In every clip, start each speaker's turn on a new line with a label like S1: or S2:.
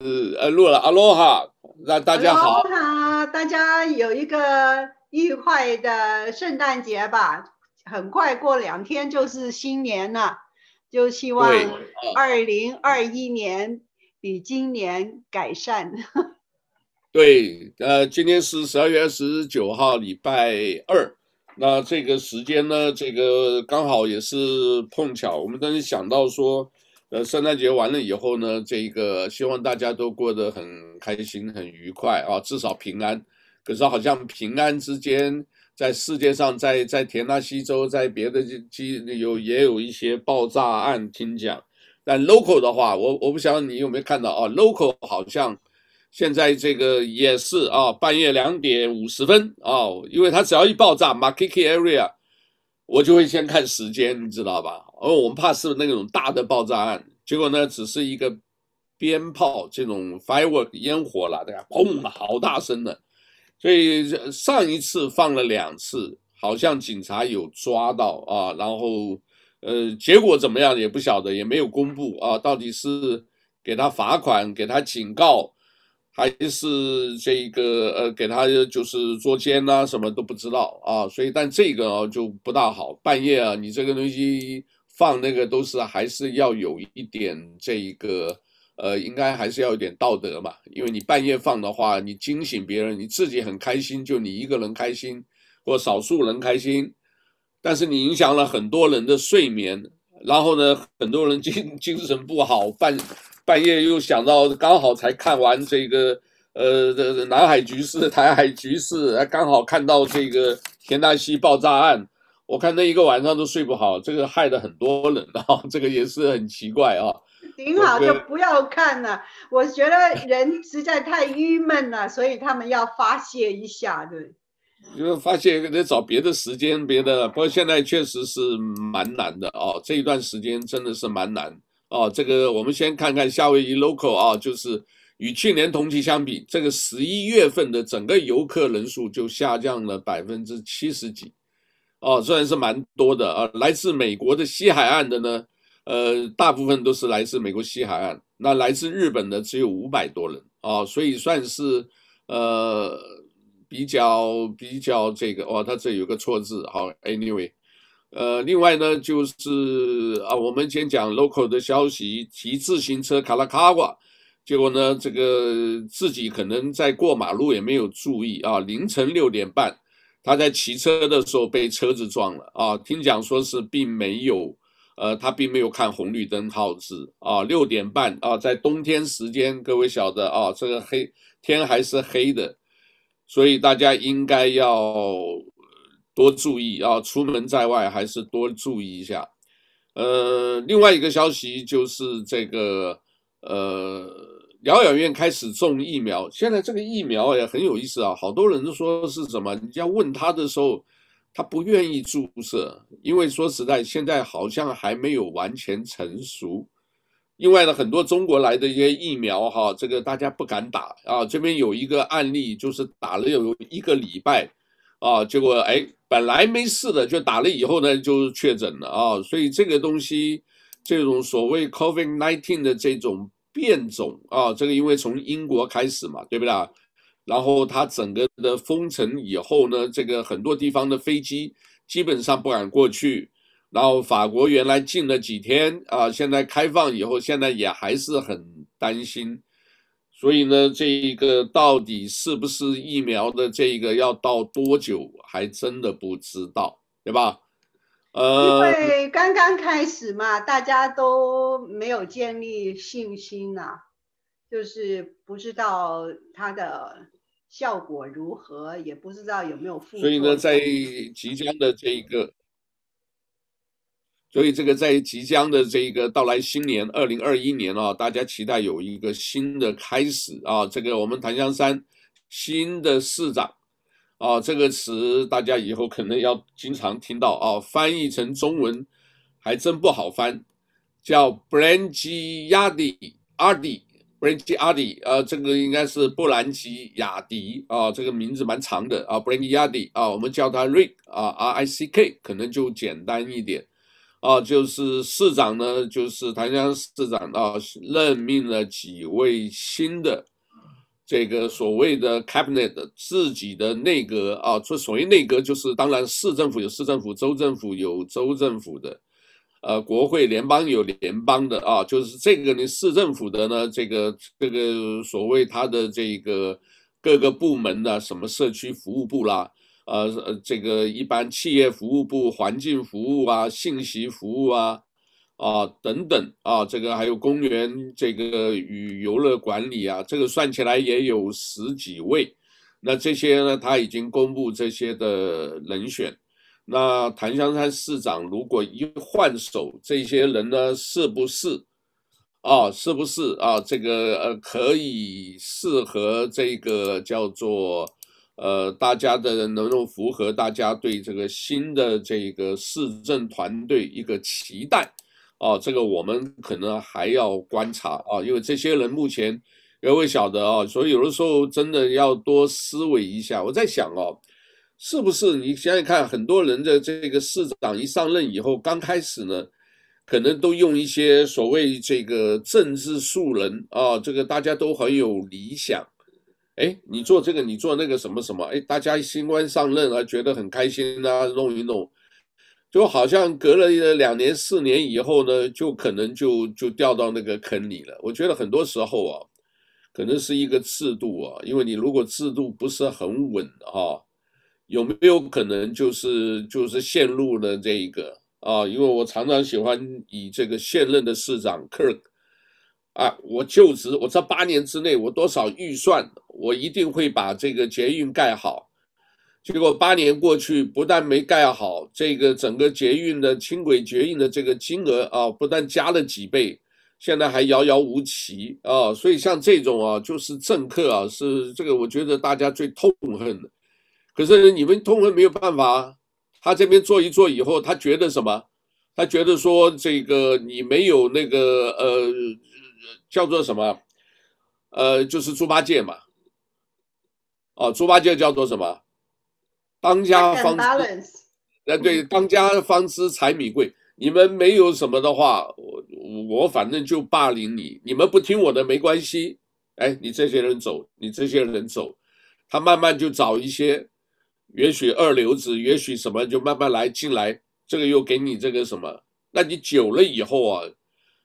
S1: 呃录了阿罗哈，那大家好。
S2: 哈，大家有一个愉快的圣诞节吧。很快过两天就是新年了，就希望二零二一年比今年改善。
S1: 对，呃，今天是十二月二十九号，礼拜二。那这个时间呢，这个刚好也是碰巧，我们当时想到说，呃，圣诞节完了以后呢，这个希望大家都过得很开心、很愉快啊，至少平安。可是好像平安之间，在世界上，在在田纳西州，在别的机有也有一些爆炸案听讲。但 local 的话，我我不晓得你有没有看到啊，local 好像。现在这个也是啊，半夜两点五十分啊，因为它只要一爆炸，Makiki area，我就会先看时间，你知道吧？而我们怕是那种大的爆炸案，结果呢，只是一个鞭炮这种 firework 烟火了，对吧？砰，好大声的。所以上一次放了两次，好像警察有抓到啊，然后呃，结果怎么样也不晓得，也没有公布啊，到底是给他罚款，给他警告。还是这个呃，给他就是捉奸呐，什么都不知道啊，所以但这个就不大好，半夜啊，你这个东西放那个都是还是要有一点这一个呃，应该还是要有点道德嘛，因为你半夜放的话，你惊醒别人，你自己很开心，就你一个人开心或少数人开心，但是你影响了很多人的睡眠，然后呢，很多人精精神不好，半。半夜又想到，刚好才看完这个，呃，这南海局势、台海局势，刚好看到这个田纳西爆炸案，我看那一个晚上都睡不好，这个害了很多人啊，这个也是很奇怪啊。
S2: 挺好，就不要看了。我觉得人实在太郁闷了，所以他们要发泄一下，对。
S1: 因为发泄得找别的时间，别的。不过现在确实是蛮难的哦，这一段时间真的是蛮难。哦，这个我们先看看夏威夷 local 啊，就是与去年同期相比，这个十一月份的整个游客人数就下降了百分之七十几，哦，虽然是蛮多的啊。来自美国的西海岸的呢，呃，大部分都是来自美国西海岸，那来自日本的只有五百多人啊，所以算是呃比较比较这个哦，它这有个错字，好，anyway。呃，另外呢，就是啊，我们先讲 local 的消息，骑自行车卡拉卡瓦，结果呢，这个自己可能在过马路也没有注意啊，凌晨六点半，他在骑车的时候被车子撞了啊，听讲说是并没有，呃，他并没有看红绿灯号志啊，六点半啊，在冬天时间，各位晓得啊，这个黑天还是黑的，所以大家应该要。多注意啊！出门在外还是多注意一下。呃，另外一个消息就是这个，呃，疗养院开始种疫苗。现在这个疫苗也很有意思啊，好多人都说是什么？你要问他的时候，他不愿意注射，因为说实在，现在好像还没有完全成熟。另外呢，很多中国来的一些疫苗哈，这个大家不敢打啊。这边有一个案例，就是打了有一个礼拜。啊，结果哎，本来没事的，就打了以后呢，就确诊了啊。所以这个东西，这种所谓 COVID-19 的这种变种啊，这个因为从英国开始嘛，对不对啊？然后它整个的封城以后呢，这个很多地方的飞机基本上不敢过去。然后法国原来禁了几天啊，现在开放以后，现在也还是很担心。所以呢，这一个到底是不是疫苗的这个要到多久，还真的不知道，对吧？呃，
S2: 因为刚刚开始嘛，大家都没有建立信心呐、啊，就是不知道它的效果如何，也不知道有没有副作用。
S1: 所以呢，在即将的这一个。所以这个在即将的这一个到来新年二零二一年啊，大家期待有一个新的开始啊。这个我们檀香山新的市长啊，这个词大家以后可能要经常听到啊。翻译成中文还真不好翻，叫 b r a n g i a d i 阿迪 Brangiardi 啊，这个应该是布兰吉亚迪啊，这个名字蛮长的啊。b r a n g i a d i 啊，我们叫他 Rick 啊，R I C K 可能就简单一点。啊，就是市长呢，就是檀香市长啊，任命了几位新的这个所谓的 cabinet 自己的内阁啊，这所谓内阁就是当然市政府有市政府，州政府有州政府的，呃，国会联邦有联邦的啊，就是这个呢市政府的呢，这个这个所谓它的这个各个部门的什么社区服务部啦。呃呃，这个一般企业服务部、环境服务啊、信息服务啊，啊等等啊，这个还有公园这个与游乐管理啊，这个算起来也有十几位。那这些呢，他已经公布这些的人选。那檀香山市长如果一换手，这些人呢，是不是啊？是不是啊？这个呃，可以适合这个叫做。呃，大家的人能够符合大家对这个新的这个市政团队一个期待，啊，这个我们可能还要观察啊，因为这些人目前也会晓得啊，所以有的时候真的要多思维一下。我在想哦，是不是你想想看，很多人的这个市长一上任以后，刚开始呢，可能都用一些所谓这个政治素人啊，这个大家都很有理想。哎，你做这个，你做那个什么什么？哎，大家新官上任啊，觉得很开心啊，弄一弄，就好像隔了两年、四年以后呢，就可能就就掉到那个坑里了。我觉得很多时候啊，可能是一个制度啊，因为你如果制度不是很稳啊，有没有可能就是就是陷入了这一个啊？因为我常常喜欢以这个现任的市长 Kirk。啊，我就职，我这八年之内，我多少预算，我一定会把这个捷运盖好。结果八年过去，不但没盖好，这个整个捷运的轻轨捷运的这个金额啊，不但加了几倍，现在还遥遥无期啊。所以像这种啊，就是政客啊，是这个我觉得大家最痛恨的。可是你们痛恨没有办法，他这边做一做以后，他觉得什么？他觉得说这个你没有那个呃。叫做什么？呃，就是猪八戒嘛。哦，猪八戒叫做什么？当家方知，呃，对，当家方知柴米贵。你们没有什么的话，我我反正就霸凌你。你们不听我的没关系。哎，你这些人走，你这些人走，他慢慢就找一些，也许二流子，也许什么，就慢慢来进来。这个又给你这个什么？那你久了以后啊。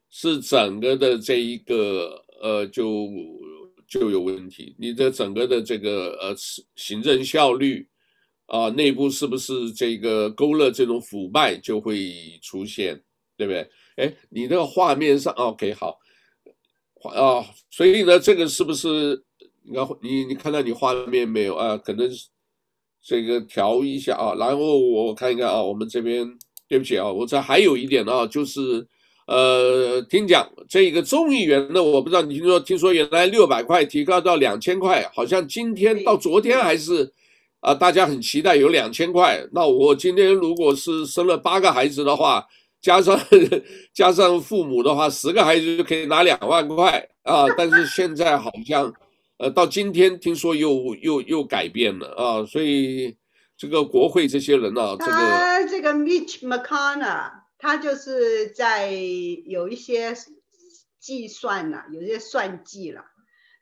S1: 是整个的这一个呃，就就有问题。你的整个的这个呃行政效率啊、呃，内部是不是这个勾勒这种腐败就会出现，对不对？哎，你那个画面上，OK，好，画啊，所以呢，这个是不是你看你你看到你画面没有啊？可能这个调一下啊，然后我看一看啊，我们这边对不起啊，我这还有一点啊，就是。呃，听讲这个众议员呢，我不知道你听说，听说原来六百块提高到两千块，好像今天到昨天还是，啊、大家很期待有两千块。那我今天如果是生了八个孩子的话，加上 加上父母的话，十个孩子就可以拿两万块啊。但是现在好像，呃，到今天听说又又又改变了啊，所以这个国会这些人呢、啊，这个
S2: 这个 Mitch McConnell。他就是在有一些计算了，有一些算计了，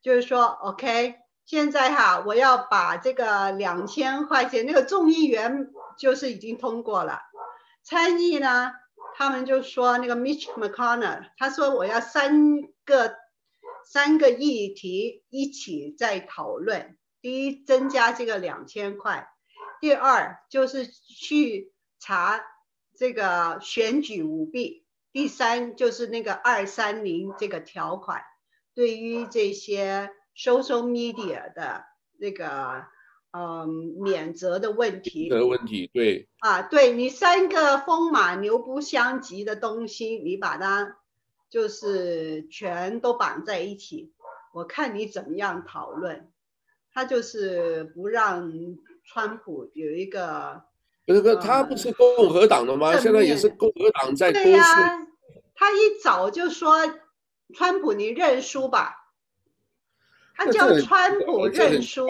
S2: 就是说，OK，现在哈，我要把这个两千块钱那个众议员就是已经通过了，参议呢，他们就说那个 Mitch McConnell，他说我要三个三个议题一起在讨论，第一增加这个两千块，第二就是去查。这个选举舞弊，第三就是那个二三零这个条款，对于这些 social media 的那个嗯免责的问题
S1: 的问题，对
S2: 啊，对你三个风马牛不相及的东西，你把它就是全都绑在一起，我看你怎么样讨论。他就是不让川普有一个。
S1: 不是个，他不是共和党的吗？呃、现在也是共和党在。对呀，
S2: 他一早就说，川普你认输吧。他叫川普认输。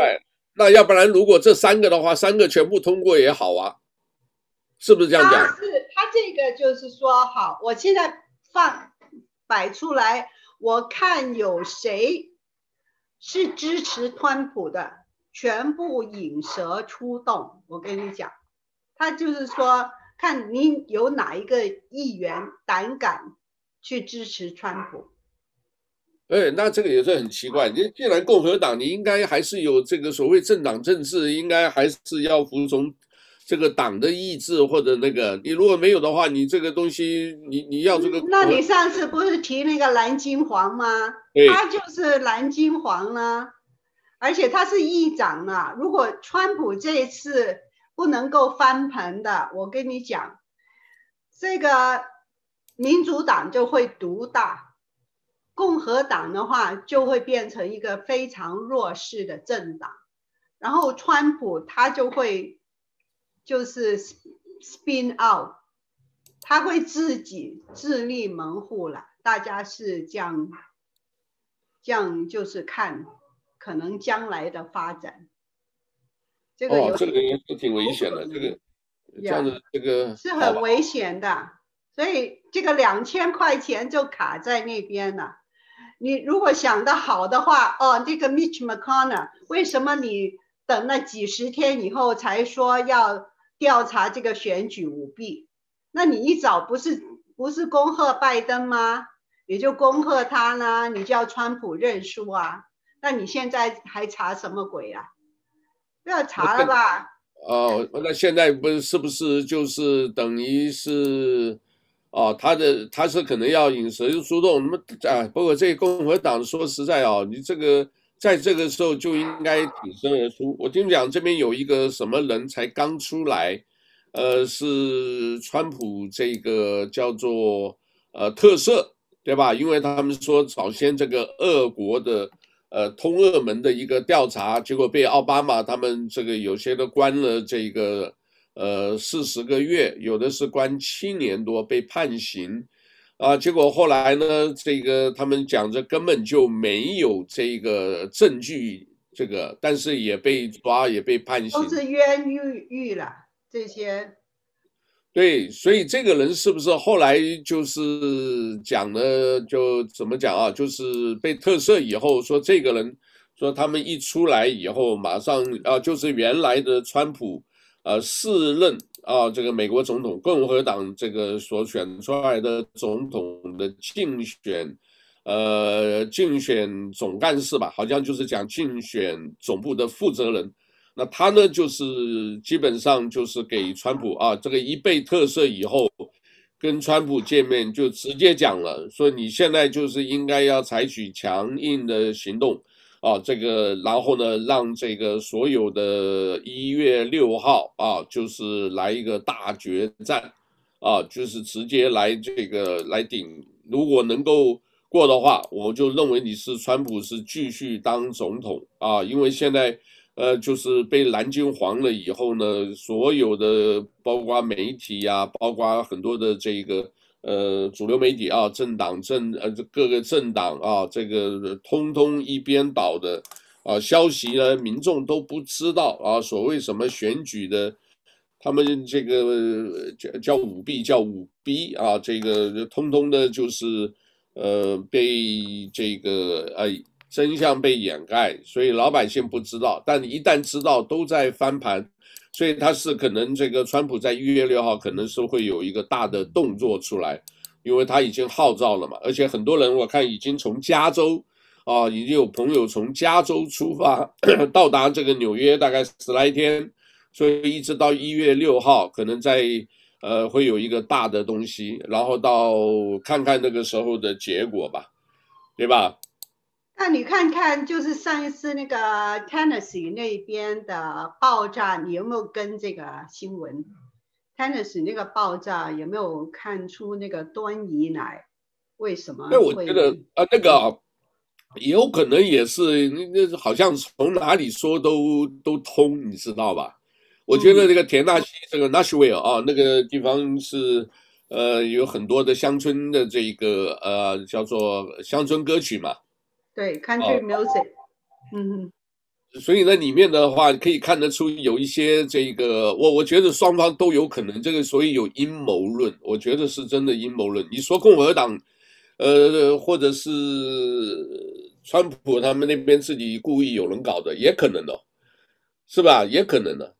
S1: 那要不然，如果这三个的话，三个全部通过也好啊，是不是这样讲？
S2: 他是他这个就是说，好，我现在放摆出来，我看有谁是支持川普的，全部引蛇出洞。我跟你讲，他就是说，看你有哪一个议员胆敢去支持川普。
S1: 哎，那这个也是很奇怪。你既然共和党，你应该还是有这个所谓政党政治，应该还是要服从这个党的意志或者那个。你如果没有的话，你这个东西，你你要这个。
S2: 那你上次不是提那个蓝金黄吗？他就是蓝金黄呢，而且他是议长啊。如果川普这一次不能够翻盘的，我跟你讲，这个民主党就会独大。共和党的话就会变成一个非常弱势的政党，然后川普他就会就是 spin out，他会自己自立门户了。大家是这样，这样就是看可能将来的发展。
S1: 这个有、哦、这个也是挺危险的，这个这样子这个
S2: 是很危险的，所以这个两千块钱就卡在那边了。你如果想得好的话，哦，这个 Mitch McConnell，为什么你等了几十天以后才说要调查这个选举舞弊？那你一早不是不是恭贺拜登吗？也就恭贺他呢，你叫川普认输啊？那你现在还查什么鬼啊？不要查了吧？
S1: 哦，那现在不是不是就是等于是？哦，他的他是可能要引蛇出洞，那么啊，包括这共和党说实在哦，你这个在这个时候就应该挺身而出。我听讲这边有一个什么人才刚出来，呃，是川普这个叫做呃特赦，对吧？因为他们说早先这个俄国的呃通俄门的一个调查，结果被奥巴马他们这个有些都关了这个。呃，四十个月，有的是关七年多被判刑，啊，结果后来呢，这个他们讲着根本就没有这个证据，这个，但是也被抓，也被判刑，
S2: 都是冤狱狱了这些。
S1: 对，所以这个人是不是后来就是讲的？就怎么讲啊？就是被特赦以后，说这个人说他们一出来以后，马上啊，就是原来的川普。呃，四任啊，这个美国总统，共和党这个所选出来的总统的竞选，呃，竞选总干事吧，好像就是讲竞选总部的负责人。那他呢，就是基本上就是给川普啊，这个一被特赦以后，跟川普见面就直接讲了，说你现在就是应该要采取强硬的行动。啊，这个，然后呢，让这个所有的一月六号啊，就是来一个大决战，啊，就是直接来这个来顶，如果能够过的话，我就认为你是川普是继续当总统啊，因为现在呃，就是被蓝军黄了以后呢，所有的包括媒体呀、包括很多的这个。呃，主流媒体啊，政党政呃，各个政党啊，这个通通一边倒的啊，消息呢，民众都不知道啊。所谓什么选举的，他们这个叫叫舞弊，叫舞弊啊，这个通通的就是呃被这个呃真相被掩盖，所以老百姓不知道，但一旦知道，都在翻盘。所以他是可能这个川普在一月六号可能是会有一个大的动作出来，因为他已经号召了嘛，而且很多人我看已经从加州啊，已经有朋友从加州出发 到达这个纽约，大概十来天，所以一直到一月六号可能在呃会有一个大的东西，然后到看看那个时候的结果吧，对吧？
S2: 那你看看，就是上一次那个 Tennessee 那边的爆炸，你有没有跟这个新闻？Tennessee 那个爆炸有没有看出那个端倪来？为什么？
S1: 那我觉得啊，那个有可能也是，那那好像从哪里说都都通，你知道吧？我觉得那个田纳西这个 Nashville 啊，那个地方是呃有很多的乡村的这个呃叫做乡村歌曲嘛。
S2: 对，Country music，、哦、嗯，
S1: 所以呢，里面的话可以看得出有一些这个，我我觉得双方都有可能这个，所以有阴谋论，我觉得是真的阴谋论。你说共和党，呃，或者是川普他们那边自己故意有人搞的，也可能的，是吧？也可能的。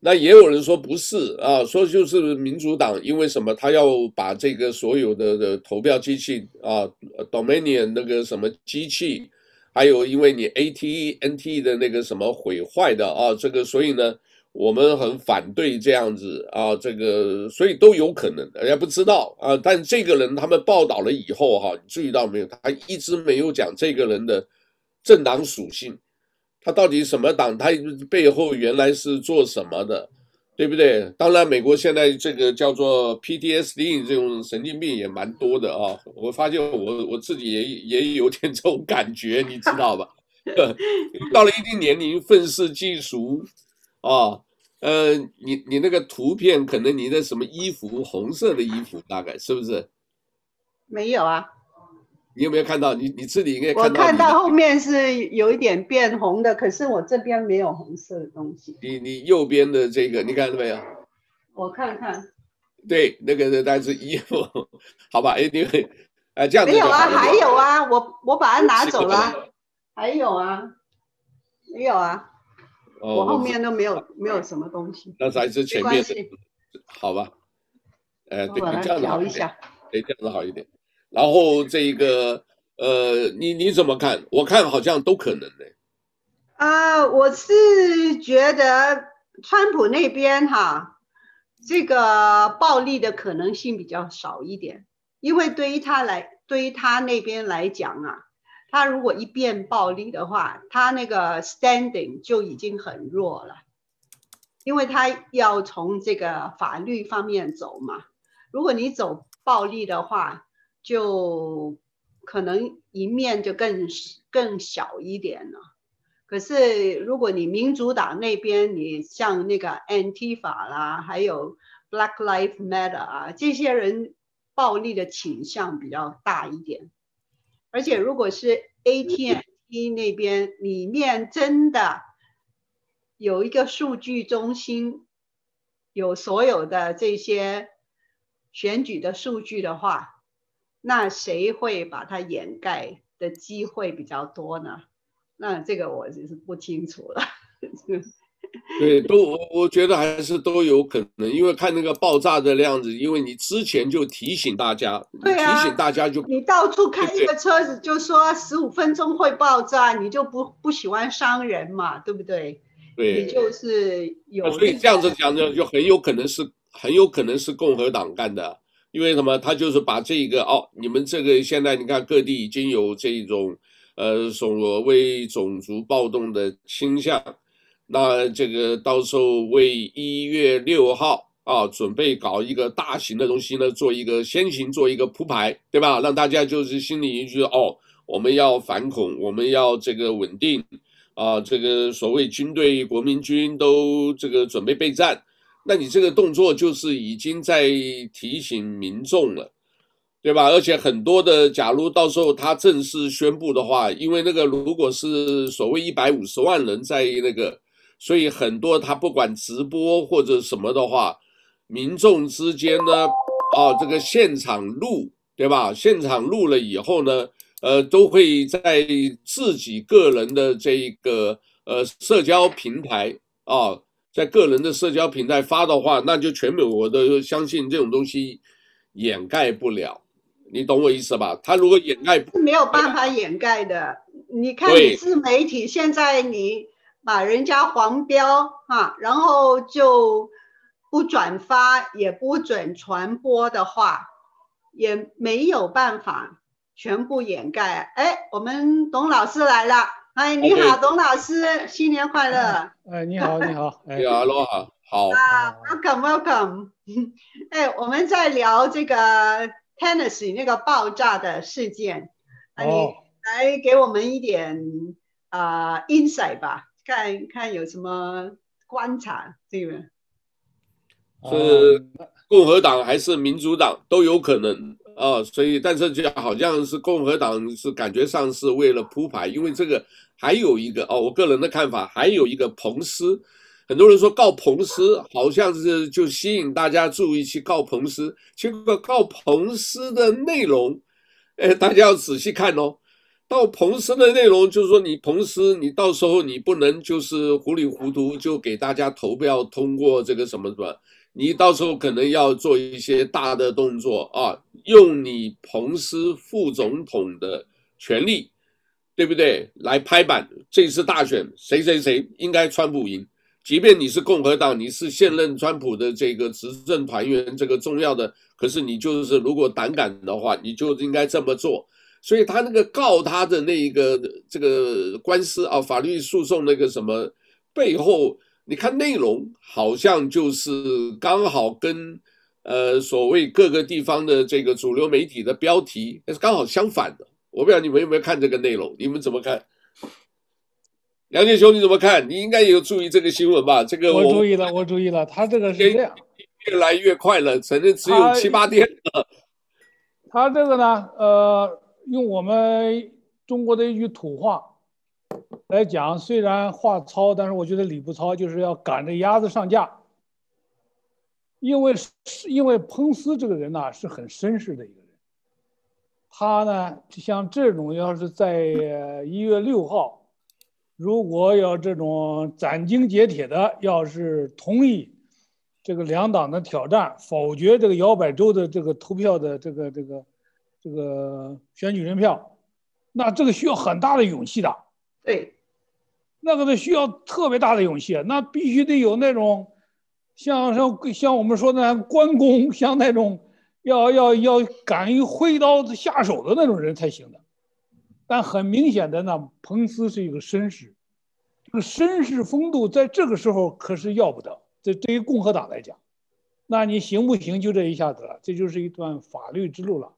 S1: 那也有人说不是啊，说就是民主党，因为什么？他要把这个所有的的投票机器啊，Dominion 那个什么机器。还有，因为你 A T E NT 的那个什么毁坏的啊，这个所以呢，我们很反对这样子啊，这个所以都有可能，人家不知道啊。但这个人他们报道了以后哈，注意到没有？他一直没有讲这个人的政党属性，他到底什么党？他背后原来是做什么的？对不对？当然，美国现在这个叫做 PTSD 这种神经病也蛮多的啊。我发现我我自己也也有点这种感觉，你知道吧？到了一定年龄，愤世嫉俗啊。呃，你你那个图片，可能你的什么衣服，红色的衣服，大概是不是？
S2: 没有啊。
S1: 你有没有看到？你你自己应该看到。
S2: 我看到后面是有一点变红的，可是我这边没有红色的东西。
S1: 你你右边的这个，你看到没有？
S2: 我看看。
S1: 对，那个是但是衣服，好吧？哎，你哎这样子。
S2: 没有啊，还有啊，我我把它拿走了。还有啊，没有啊。哦。我后面都没有没有什么东西。
S1: 那还是前面的。好吧。哎，对，你这样子好一点。哎，这样子好一点。然后这个呃，你你怎么看？我看好像都可能的。
S2: 啊、呃，我是觉得川普那边哈，这个暴力的可能性比较少一点，因为对于他来，对于他那边来讲啊，他如果一变暴力的话，他那个 standing 就已经很弱了，因为他要从这个法律方面走嘛。如果你走暴力的话，就可能一面就更更小一点了。可是如果你民主党那边，你像那个 Antifa 啦，还有 Black Lives Matter 啊，这些人暴力的倾向比较大一点。而且如果是 AT&T 那边里面真的有一个数据中心，有所有的这些选举的数据的话。那谁会把它掩盖的机会比较多呢？那这个我就是不清楚了。
S1: 对，都我我觉得还是都有可能，因为看那个爆炸的量子，因为你之前就提醒大家，
S2: 对啊，
S1: 提醒大家就
S2: 你到处开一个车子就说十五分钟会爆炸，你就不不喜欢伤人嘛，对不对？
S1: 对，
S2: 你就是有。
S1: 所以这样子讲呢，就很有可能是很有可能是共和党干的。因为什么？他就是把这个哦，你们这个现在你看各地已经有这种，呃，所谓种族暴动的倾向，那这个到时候为一月六号啊，准备搞一个大型的东西呢，做一个先行做一个铺排，对吧？让大家就是心里一句哦，我们要反恐，我们要这个稳定啊，这个所谓军队、国民军都这个准备备战。那你这个动作就是已经在提醒民众了，对吧？而且很多的，假如到时候他正式宣布的话，因为那个如果是所谓一百五十万人在那个，所以很多他不管直播或者什么的话，民众之间呢，啊，这个现场录，对吧？现场录了以后呢，呃，都会在自己个人的这一个呃社交平台啊。在个人的社交平台发的话，那就全美国都相信这种东西掩盖不了，你懂我意思吧？他如果掩盖不，
S2: 没有办法掩盖的。你看，你自媒体现在你把人家黄标哈，然后就不转发，也不准传播的话，也没有办法全部掩盖。哎，我们董老师来了。哎，你好董老师，新年快乐！
S3: 哎，你好，你好，
S1: 你好，Aloha，好。
S2: 啊，Welcome，Welcome。哎，我们在聊这个 Tennessee 那个爆炸的事件，啊，你来给我们一点啊、呃、insight 吧，看看有什么观察，这个。
S1: 是共和党还是民主党都有可能啊。所以，但是就好像是共和党是感觉上是为了铺排，因为这个还有一个哦，我个人的看法还有一个彭斯，很多人说告彭斯好像是就吸引大家注意去告彭斯，结果告彭斯的内容，哎，大家要仔细看哦。到彭斯的内容就是说，你彭斯，你到时候你不能就是糊里糊涂就给大家投票通过这个什么什么，你到时候可能要做一些大的动作啊，用你彭斯副总统的权力，对不对？来拍板，这次大选谁谁谁应该川普赢，即便你是共和党，你是现任川普的这个执政团员，这个重要的，可是你就是如果胆敢的话，你就应该这么做。所以他那个告他的那一个这个官司啊，法律诉讼那个什么背后，你看内容好像就是刚好跟呃所谓各个地方的这个主流媒体的标题是刚好相反的。我不知道你们有没有看这个内容，你们怎么看？梁建雄你怎么看？你应该也有注意这个新闻吧？这个
S3: 我，我注意了，我注意了，他这个是这样，
S1: 越来越快了，反正只有七八天了。
S3: 他这个呢，呃。用我们中国的一句土话来讲，虽然话糙，但是我觉得理不糙，就是要赶着鸭子上架。因为是因为彭斯这个人呢，是很绅士的一个人，他呢像这种，要是在一月六号，如果要这种斩钉截铁的，要是同意这个两党的挑战，否决这个摇摆州的这个投票的这个这个。这个选举人票，那这个需要很大的勇气的。
S2: 对，
S3: 那个得需要特别大的勇气，那必须得有那种像像像我们说的关公，像那种要要要敢于挥刀子下手的那种人才行的。但很明显的呢，彭斯是一个绅士，这个绅士风度在这个时候可是要不得。这对于共和党来讲，那你行不行？就这一下子了，这就是一段法律之路了。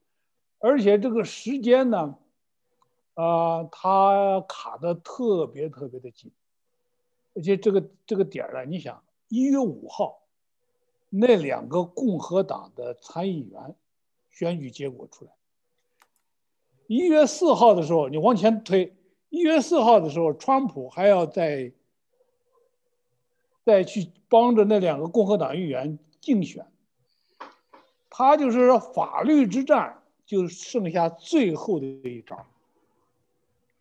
S3: 而且这个时间呢，呃，它卡得特别特别的紧，而且这个这个点儿呢，你想一月五号，那两个共和党的参议员选举结果出来，一月四号的时候你往前推，一月四号的时候，川普还要再再去帮着那两个共和党议员竞选，他就是说法律之战。就剩下最后的一招，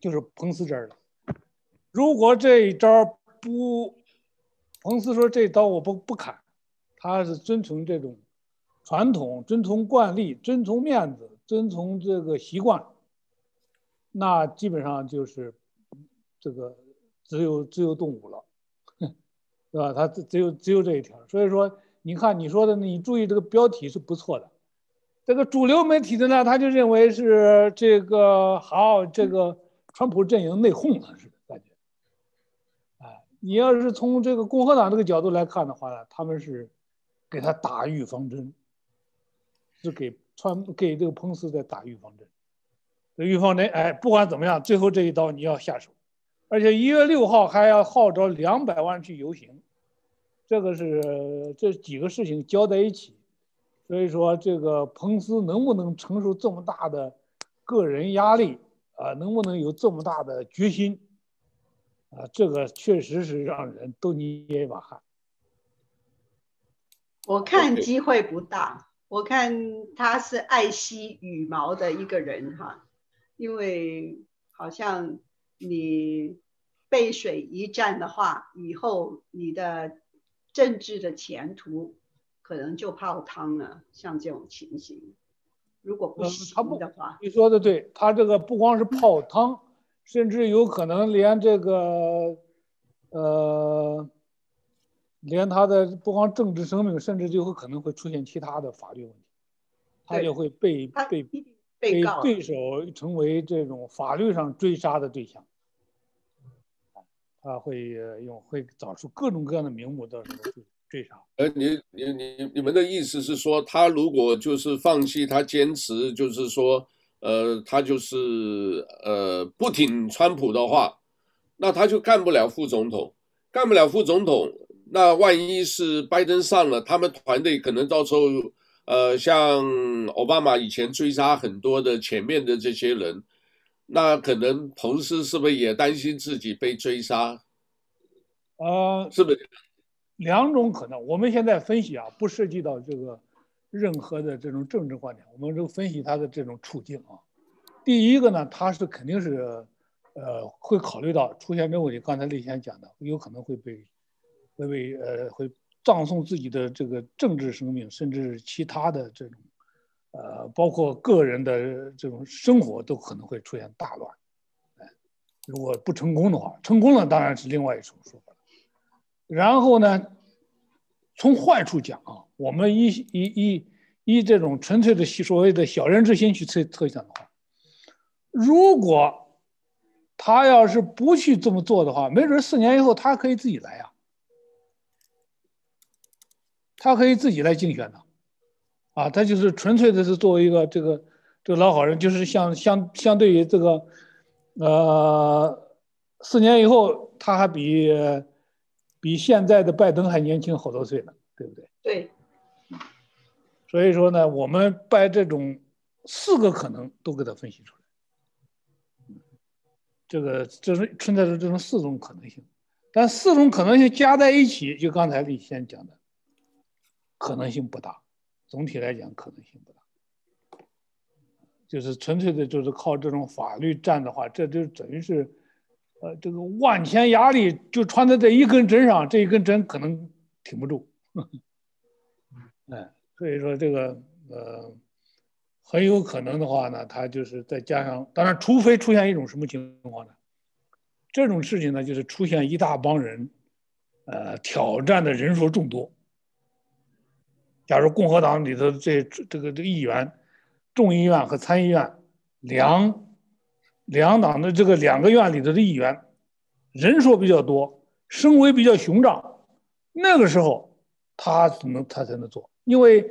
S3: 就是彭斯这儿了。如果这一招不，彭斯说这刀我不不砍，他是遵从这种传统、遵从惯例、遵从面子、遵从这个习惯，那基本上就是这个自由自由动武了，对吧？他只只有只有这一条。所以说，你看你说的，你注意这个标题是不错的。这个主流媒体的呢，他就认为是这个好，这个川普阵营内讧了似的感觉。哎，你要是从这个共和党这个角度来看的话呢，他们是给他打预防针，是给川给这个彭斯在打预防针。这预防针，哎，不管怎么样，最后这一刀你要下手，而且一月六号还要号召两百万去游行，这个是这几个事情交在一起。所以说，这个彭斯能不能承受这么大的个人压力啊？能不能有这么大的决心啊？这个确实是让人都捏一把汗。
S2: 我看机会不大，我看他是爱惜羽毛的一个人哈，因为好像你背水一战的话，以后你的政治的前途。可能就泡汤了，像这种情形，如果不行的话，
S3: 你说的对，他这个不光是泡汤，甚至有可能连这个，呃，连他的不光政治生命，甚至就有可能会出现其他的法律问题，他就会被被被对手成为这种法律上追杀的对象，他会用会找出各种各样的名目，到时候去。
S1: 呃，你你你你们的意思是说，他如果就是放弃，他坚持就是说，呃，他就是呃不挺川普的话，那他就干不了副总统，干不了副总统，那万一是拜登上了，他们团队可能到时候，呃，像奥巴马以前追杀很多的前面的这些人，那可能彭斯是不是也担心自己被追杀？
S3: 呃，
S1: 是不是？
S3: 两种可能，我们现在分析啊，不涉及到这个任何的这种政治观点，我们就分析他的这种处境啊。第一个呢，他是肯定是，呃，会考虑到出现这个问题。刚才李先讲的，有可能会被。会被呃会葬送自己的这个政治生命，甚至其他的这种，呃，包括个人的这种生活都可能会出现大乱。如果不成功的话，成功了当然是另外一种说法。然后呢，从坏处讲啊，我们以以以以这种纯粹的所谓的小人之心去测测想的话，如果他要是不去这么做的话，没准四年以后他可以自己来呀。他可以自己来竞选的，啊，他就是纯粹的是作为一个这个这个老好人，就是相相相对于这个，呃，四年以后他还比比现在的拜登还年轻好多岁呢，对不对？
S2: 对。
S3: 所以说呢，我们把这种四个可能都给他分析出来，这个这是存在着这种四种可能性，但四种可能性加在一起，就刚才李先讲的。可能性不大，总体来讲可能性不大，就是纯粹的，就是靠这种法律战的话，这就等于是，呃，这个万千压力就穿在这一根针上，这一根针可能挺不住，哎，所以说这个呃，很有可能的话呢，他就是再加上，当然，除非出现一种什么情况呢？这种事情呢，就是出现一大帮人，呃，挑战的人数众多。假如共和党里头这这个这个议员，众议院和参议院两两党的这个两个院里头的议员人数比较多，声威比较雄壮，那个时候他怎么他才能做？因为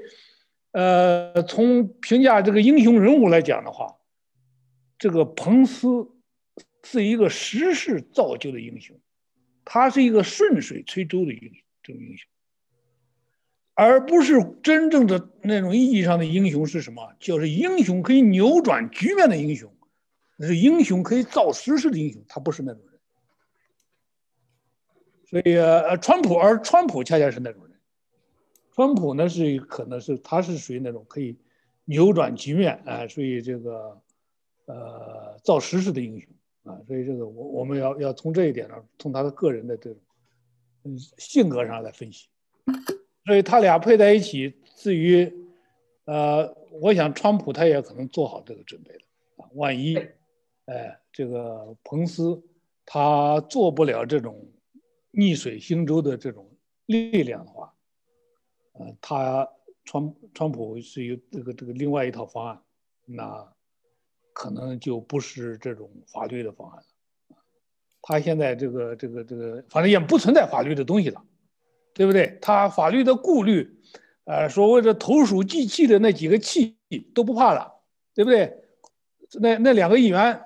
S3: 呃，从评价这个英雄人物来讲的话，这个彭斯是一个时势造就的英雄，他是一个顺水推舟的英，这种英雄。而不是真正的那种意义上的英雄是什么？就是英雄可以扭转局面的英雄，是英雄可以造时势的英雄，他不是那种人。所以，呃，川普，而川普恰恰是那种人。川普呢，是可能是他是属于那种可以扭转局面啊，呃，属于这个呃造时势的英雄啊。所以，这个我我们要要从这一点上，从他的个人的这种嗯性格上来分析。所以他俩配在一起，至于，呃，我想川普他也可能做好这个准备了啊，万一，哎，这个彭斯他做不了这种逆水行舟的这种力量的话，呃，他川川普是有这个这个另外一套方案，那可能就不是这种法律的方案了，他现在这个这个这个，反正也不存在法律的东西了。对不对？他法律的顾虑，呃，所谓的投鼠忌器的那几个器都不怕了，对不对？那那两个议员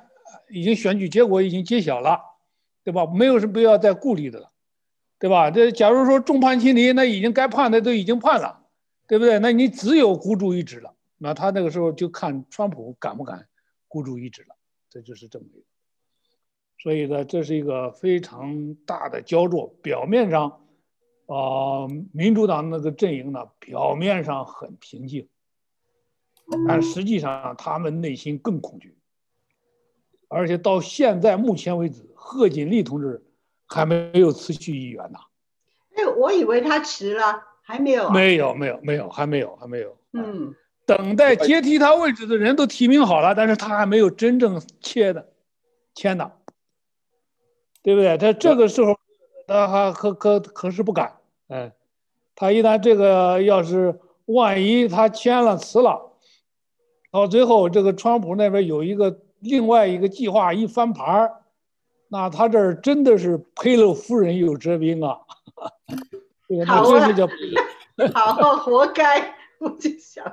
S3: 已经选举结果已经揭晓了，对吧？没有什么必要再顾虑的了，对吧？这假如说众叛亲离，那已经该判的都已经判了，对不对？那你只有孤注一掷了。那他那个时候就看川普敢不敢孤注一掷了，这就是这么一个。所以呢，这是一个非常大的焦灼，表面上。啊，民主党那个阵营呢，表面上很平静，但实际上他们内心更恐惧。而且到现在目前为止，贺锦丽同志还没有辞去议员呢。
S2: 哎，我以为他辞了，还没有啊？
S3: 没有，没有，没有，还没有，还没有。
S2: 嗯，
S3: 等待接替他位置的人都提名好了，但是他还没有真正签的，签的，对不对？他这个时候。他还可可可是不敢，哎，他一旦这个要是万一他签了辞了，到最后这个川普那边有一个另外一个计划一翻盘，那他这儿真的是赔了夫人又折兵啊！
S2: 好啊，好，活该，我就想，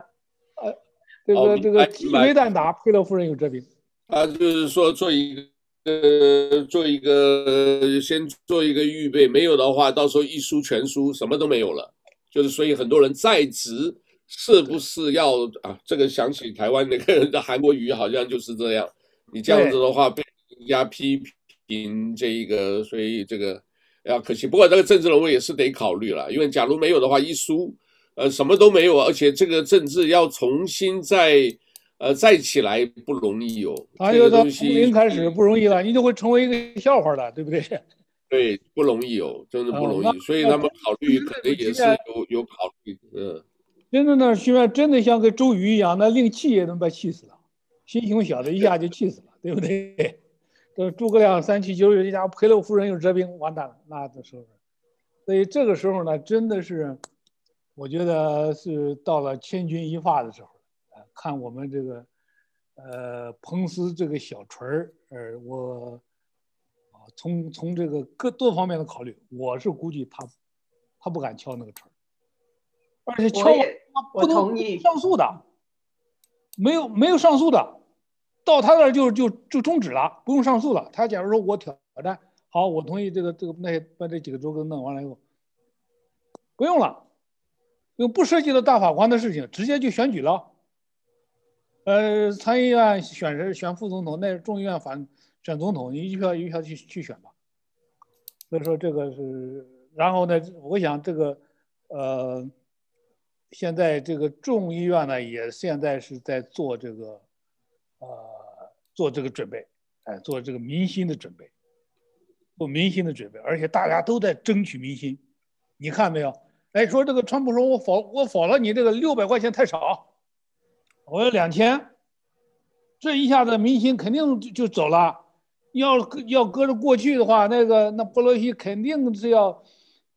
S3: 呃，这个这个鸡飞蛋打，赔了夫人又折兵。
S1: 啊，就是说做一个。呃做一个先做一个预备，没有的话，到时候一输全输，什么都没有了。就是所以很多人在职是不是要啊？这个想起台湾那个韩国瑜好像就是这样，你这样子的话被人家批评这一个，所以这个要可惜。不过这个政治人物也是得考虑了，因为假如没有的话，一输呃什么都没有，而且这个政治要重新再。呃，再起来不容易哦。
S3: 还有从零开始不容易了，你就会成为一个笑话了，对不对？
S1: 对，不容易哦，真的不容易。哦、所以他们考虑可能也是有有考虑。嗯。
S3: 真的呢，现在真的像个周瑜一样，那令气也能把气死了，心胸小的一下就气死了，对不对？这诸葛亮三气九十一家赔了夫人又折兵，完蛋了，那这时候。所以这个时候呢，真的是，我觉得是到了千钧一发的时候。看我们这个，呃，彭斯这个小锤儿，呃，我，啊，从从这个各多方面的考虑，我是估计他，他不敢敲那个锤儿，而且敲他不能上诉的，没有没有上诉的，到他那儿就就就终止了，不用上诉了。他假如说我挑战，好，我同意这个这个那些把这几个州给弄完了以后，不用了，又不涉及到大法官的事情，直接就选举了。呃，参议院选人选副总统，那众议院反选总统，你一票一票去去选吧。所以说这个是，然后呢，我想这个，呃，现在这个众议院呢，也现在是在做这个，呃，做这个准备，哎，做这个民心的准备，做民心的准备，而且大家都在争取民心。你看没有？哎，说这个川普说我否我否了你这个六百块钱太少。我要两千，这一下子民心肯定就就走了。要要搁着过去的话，那个那波罗西肯定是要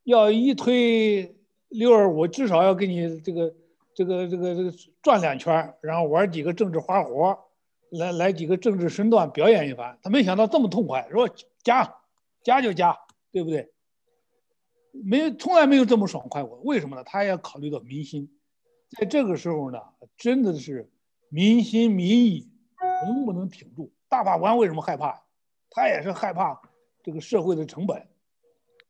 S3: 要一推六二五，至少要给你这个这个这个这个转两圈，然后玩几个政治花活，来来几个政治身段表演一番。他没想到这么痛快，说加加就加，对不对？没从来没有这么爽快过。为什么呢？他也要考虑到民心。在这个时候呢，真的是民心民意能不能挺住？大法官为什么害怕？他也是害怕这个社会的成本，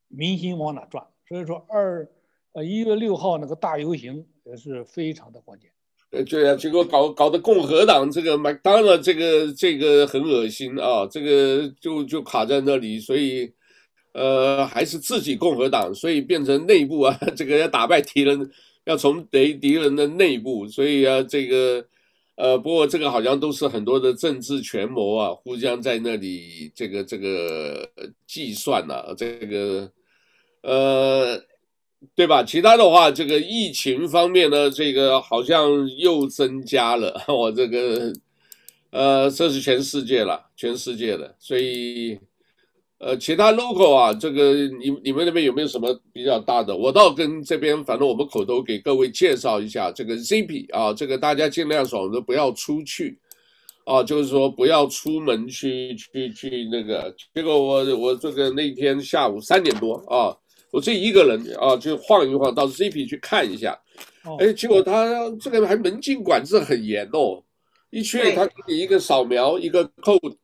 S3: 民心往哪转？所以说二呃一月六号那个大游行也是非常的关键。
S1: 呃，对啊，结果搞搞得共和党这个麦当劳这个这个很恶心啊，这个就就卡在那里，所以呃还是自己共和党，所以变成内部啊，这个要打败敌人。要从敌敌人的内部，所以啊，这个，呃，不过这个好像都是很多的政治权谋啊，互相在那里这个这个计算呐、这个，呃，对吧？其他的话，这个疫情方面呢，这个好像又增加了，我这个，呃，这是全世界了，全世界的，所以。呃，其他 local 啊，这个你你们那边有没有什么比较大的？我倒跟这边，反正我们口头给各位介绍一下这个 zip 啊，这个大家尽量少的不要出去，啊，就是说不要出门去去去那个。结果我我这个那天下午三点多啊，我自己一个人啊就晃一晃到 Zippy 去看一下，哎，结果他这个还门禁管制很严哦，一去他给你一个扫描一个 code，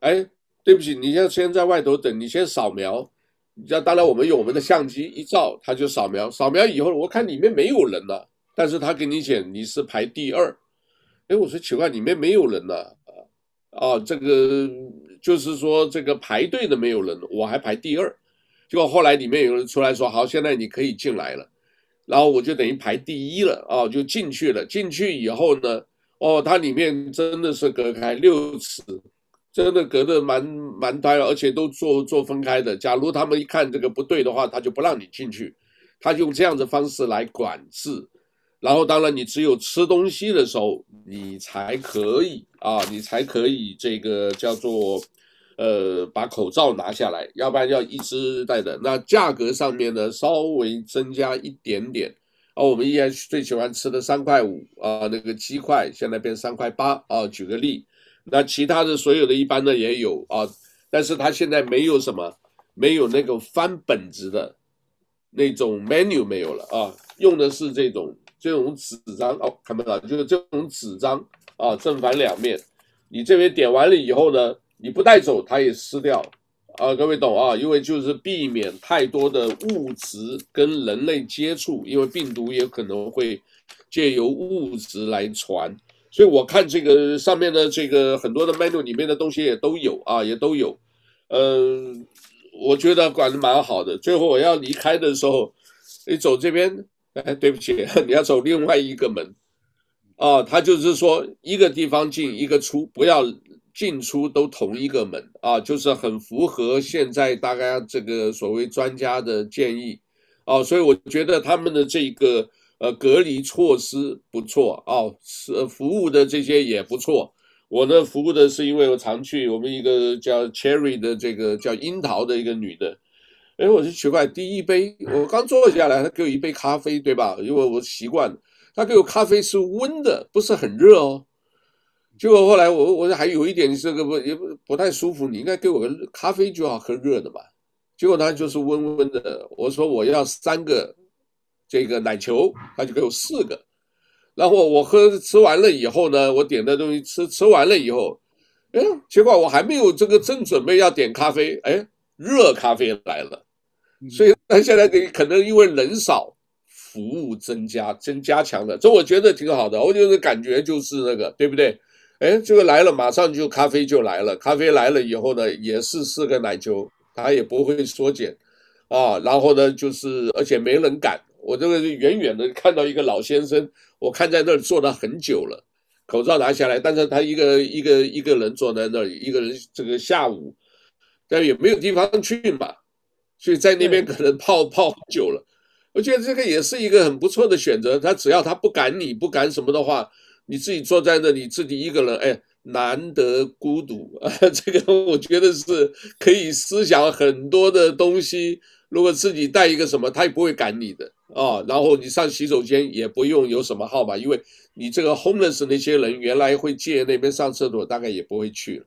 S1: 哎。对不起，你要先在外头等，你先扫描。你知道当然，我们用我们的相机一照，他就扫描。扫描以后，我看里面没有人了，但是他给你写你是排第二。哎，我说奇怪，里面没有人了啊？啊，这个就是说这个排队的没有人，我还排第二。结果后来里面有人出来说，好，现在你可以进来了。然后我就等于排第一了啊，就进去了。进去以后呢，哦，它里面真的是隔开六尺。真的隔得蛮蛮呆了，而且都做做分开的。假如他们一看这个不对的话，他就不让你进去。他用这样的方式来管制。然后当然你只有吃东西的时候，你才可以啊，你才可以这个叫做呃把口罩拿下来，要不然要一直戴的。那价格上面呢，稍微增加一点点。啊，我们依然最喜欢吃的三块五啊，那个鸡块现在变三块八啊，举个例。那其他的所有的一般的也有啊，但是他现在没有什么，没有那个翻本子的那种 menu 没有了啊，用的是这种这种纸张哦，看不到，就是这种纸张啊，正反两面。你这边点完了以后呢，你不带走它也湿掉啊，各位懂啊？因为就是避免太多的物质跟人类接触，因为病毒也可能会借由物质来传。所以我看这个上面的这个很多的 menu 里面的东西也都有啊，也都有。嗯、我觉得管得蛮好的。最后我要离开的时候，你走这边，哎，对不起，你要走另外一个门。啊，他就是说一个地方进一个出，不要进出都同一个门啊，就是很符合现在大概这个所谓专家的建议啊，所以我觉得他们的这个呃隔离措施不错啊，是服务的这些也不错。我呢服务的是因为我常去我们一个叫 Cherry 的这个叫樱桃的一个女的，哎，我就奇怪，第一杯我刚坐下来，她给我一杯咖啡，对吧？因为我习惯了。他给我咖啡是温的，不是很热哦。结果后来我我还有一点这个不也不不太舒服，你应该给我个咖啡就要喝热的嘛。结果他就是温温的。我说我要三个这个奶球，他就给我四个。然后我喝吃完了以后呢，我点的东西吃吃完了以后，哎，结果我还没有这个正准备要点咖啡，哎，热咖啡来了。所以他现在给可能因为人少。服务增加，增加强了，这我觉得挺好的。我就是感觉就是那个，对不对？哎，这个来了，马上就咖啡就来了。咖啡来了以后呢，也是四个奶球，它也不会缩减啊。然后呢，就是而且没人赶。我这个远远的看到一个老先生，我看在那儿坐了很久了，口罩拿下来，但是他一个一个一个人坐在那里，一个人这个下午，但也没有地方去嘛，所以在那边可能泡泡很久了。我觉得这个也是一个很不错的选择。他只要他不赶你，不赶什么的话，你自己坐在那里，自己一个人，哎，难得孤独啊。这个我觉得是可以思想很多的东西。如果自己带一个什么，他也不会赶你的啊。然后你上洗手间也不用有什么号码，因为你这个 homeless 那些人原来会借那边上厕所，大概也不会去了。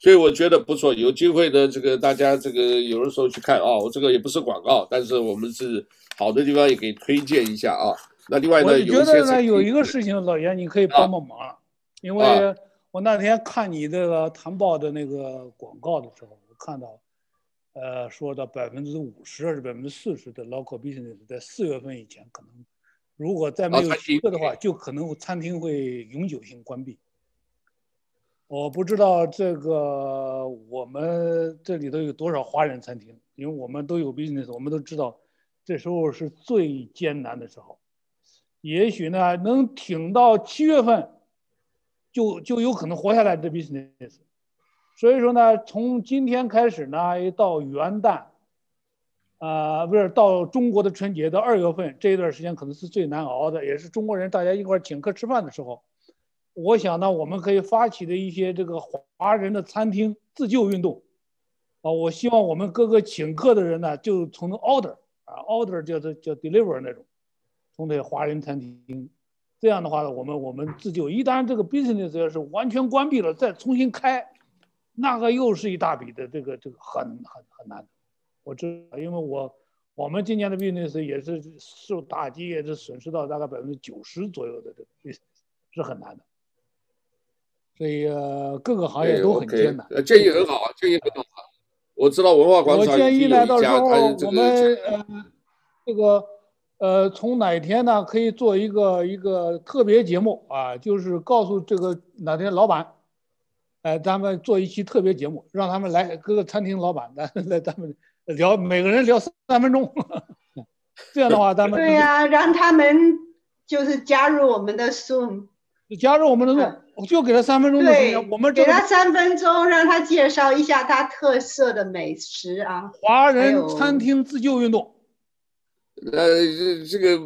S1: 所以我觉得不错，有机会的这个大家这个有的时候去看啊。我这个也不是广告，但是我们是。好的地方也可以推荐一下啊。那另外呢，
S3: 我觉得呢有一个事情，老严你可以帮帮忙，啊、因为我那天看你这个谈报的那个广告的时候，我看到，呃，说到百分之五十还是百分之四十的 local business 在四月份以前可能，如果再没有机会的话，就可能餐厅会永久性关闭。我不知道这个我们这里头有多少华人餐厅，因为我们都有 business，我们都知道。这时候是最艰难的时候，也许呢能挺到七月份就，就有可能活下来的 business。所以说呢，从今天开始呢，到元旦，啊、不是到中国的春节到二月份这一段时间，可能是最难熬的，也是中国人大家一块请客吃饭的时候。我想呢，我们可以发起的一些这个华人的餐厅自救运动，啊，我希望我们各个请客的人呢，就从 order。啊，order 叫做叫 deliver 那种，从那华人餐厅，这样的话呢，我们我们自救。一旦这个 business 要是完全关闭了，再重新开，那个又是一大笔的这个这个很很很难。我知道，因为我我们今年的 business 也是受打击，也是损失到大概百分之九十左右的这个 business 是很难的。所以呃，各个行业都很艰难。
S1: 建议很好啊，建议很好。我知道文化广场，
S3: 我建议呢，到时候我们呃，这个呃，从哪天呢可以做一个一个特别节目啊？就是告诉这个哪天老板，呃，咱们做一期特别节目，让他们来各个餐厅老板来 来咱们聊，每个人聊三分钟，这样的话咱们
S2: 对呀、啊，让他们就是加入我们的 Zoom。
S3: 加入我们的路，我就给他三分钟的时间。我们
S2: 给他三分钟，让他介绍一下他特色的美食啊。
S3: 华人餐厅自救运动。
S1: 呃，这这个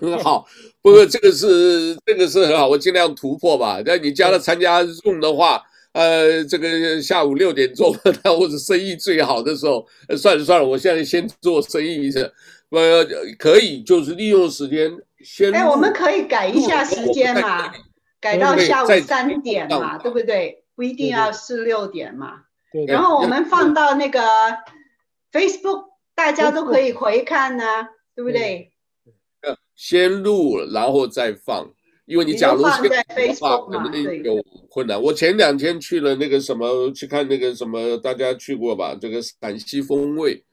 S1: 很 好，不过这个是这个是很好，我尽量突破吧。那你加了参加 Zoom 的话，呃，这个下午六点钟，那 或者生意最好的时候，算了算了，我现在先做生意一下。呃，可以就是利用时间先。哎，
S2: 我们可以改一下时间嘛，改到下午三点嘛，对不对？不一定要是六点嘛。对。然后我们放到那个 Facebook，大家都可以回看呢，对不对？
S1: 先录，然后再放，因为你假如是的话，可能有困难。我前两天去了那个什么，去看那个什么，大家去过吧？这个陕西风味，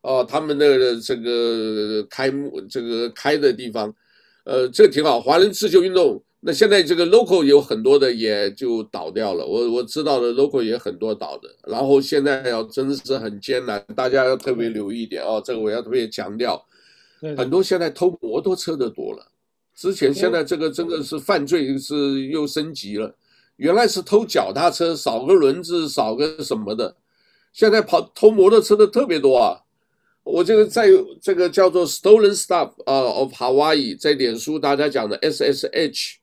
S1: 哦，他们那个这个开幕这个开的地方，呃，这个挺好。华人刺绣运动，那现在这个 local 有很多的也就倒掉了。我我知道的 local 也很多倒的。然后现在要真的是很艰难，大家要特别留意一点哦。这个我要特别强调，很多现在偷摩托车的多了。之前现在这个真的是犯罪是又升级了，原来是偷脚踏车，少个轮子，少个什么的，现在跑偷摩托车的特别多啊！我这个在这个叫做 Stolen Stuff 啊 of Hawaii，在脸书大家讲的 SSH，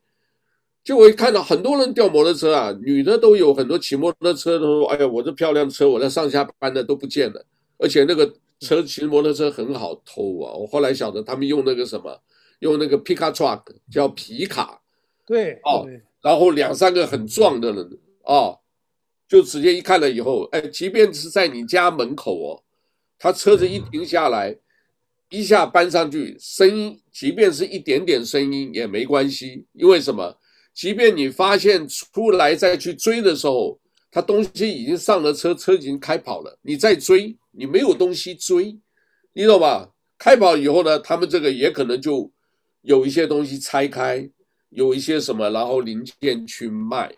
S1: 就我一看到很多人掉摩托车啊，女的都有很多骑摩托车的说，哎呀，我这漂亮车，我在上下班的都不见了，而且那个车骑摩托车很好偷啊！我后来晓得他们用那个什么。用那个皮卡 truck 叫皮卡，
S3: 对
S1: 哦，然后两三个很壮的人哦，就直接一看了以后，哎，即便是在你家门口哦，他车子一停下来，一下搬上去，声音即便是一点点声音也没关系，因为什么？即便你发现出来再去追的时候，他东西已经上了车，车已经开跑了，你再追，你没有东西追，你懂吧？开跑以后呢，他们这个也可能就。有一些东西拆开，有一些什么，然后零件去卖，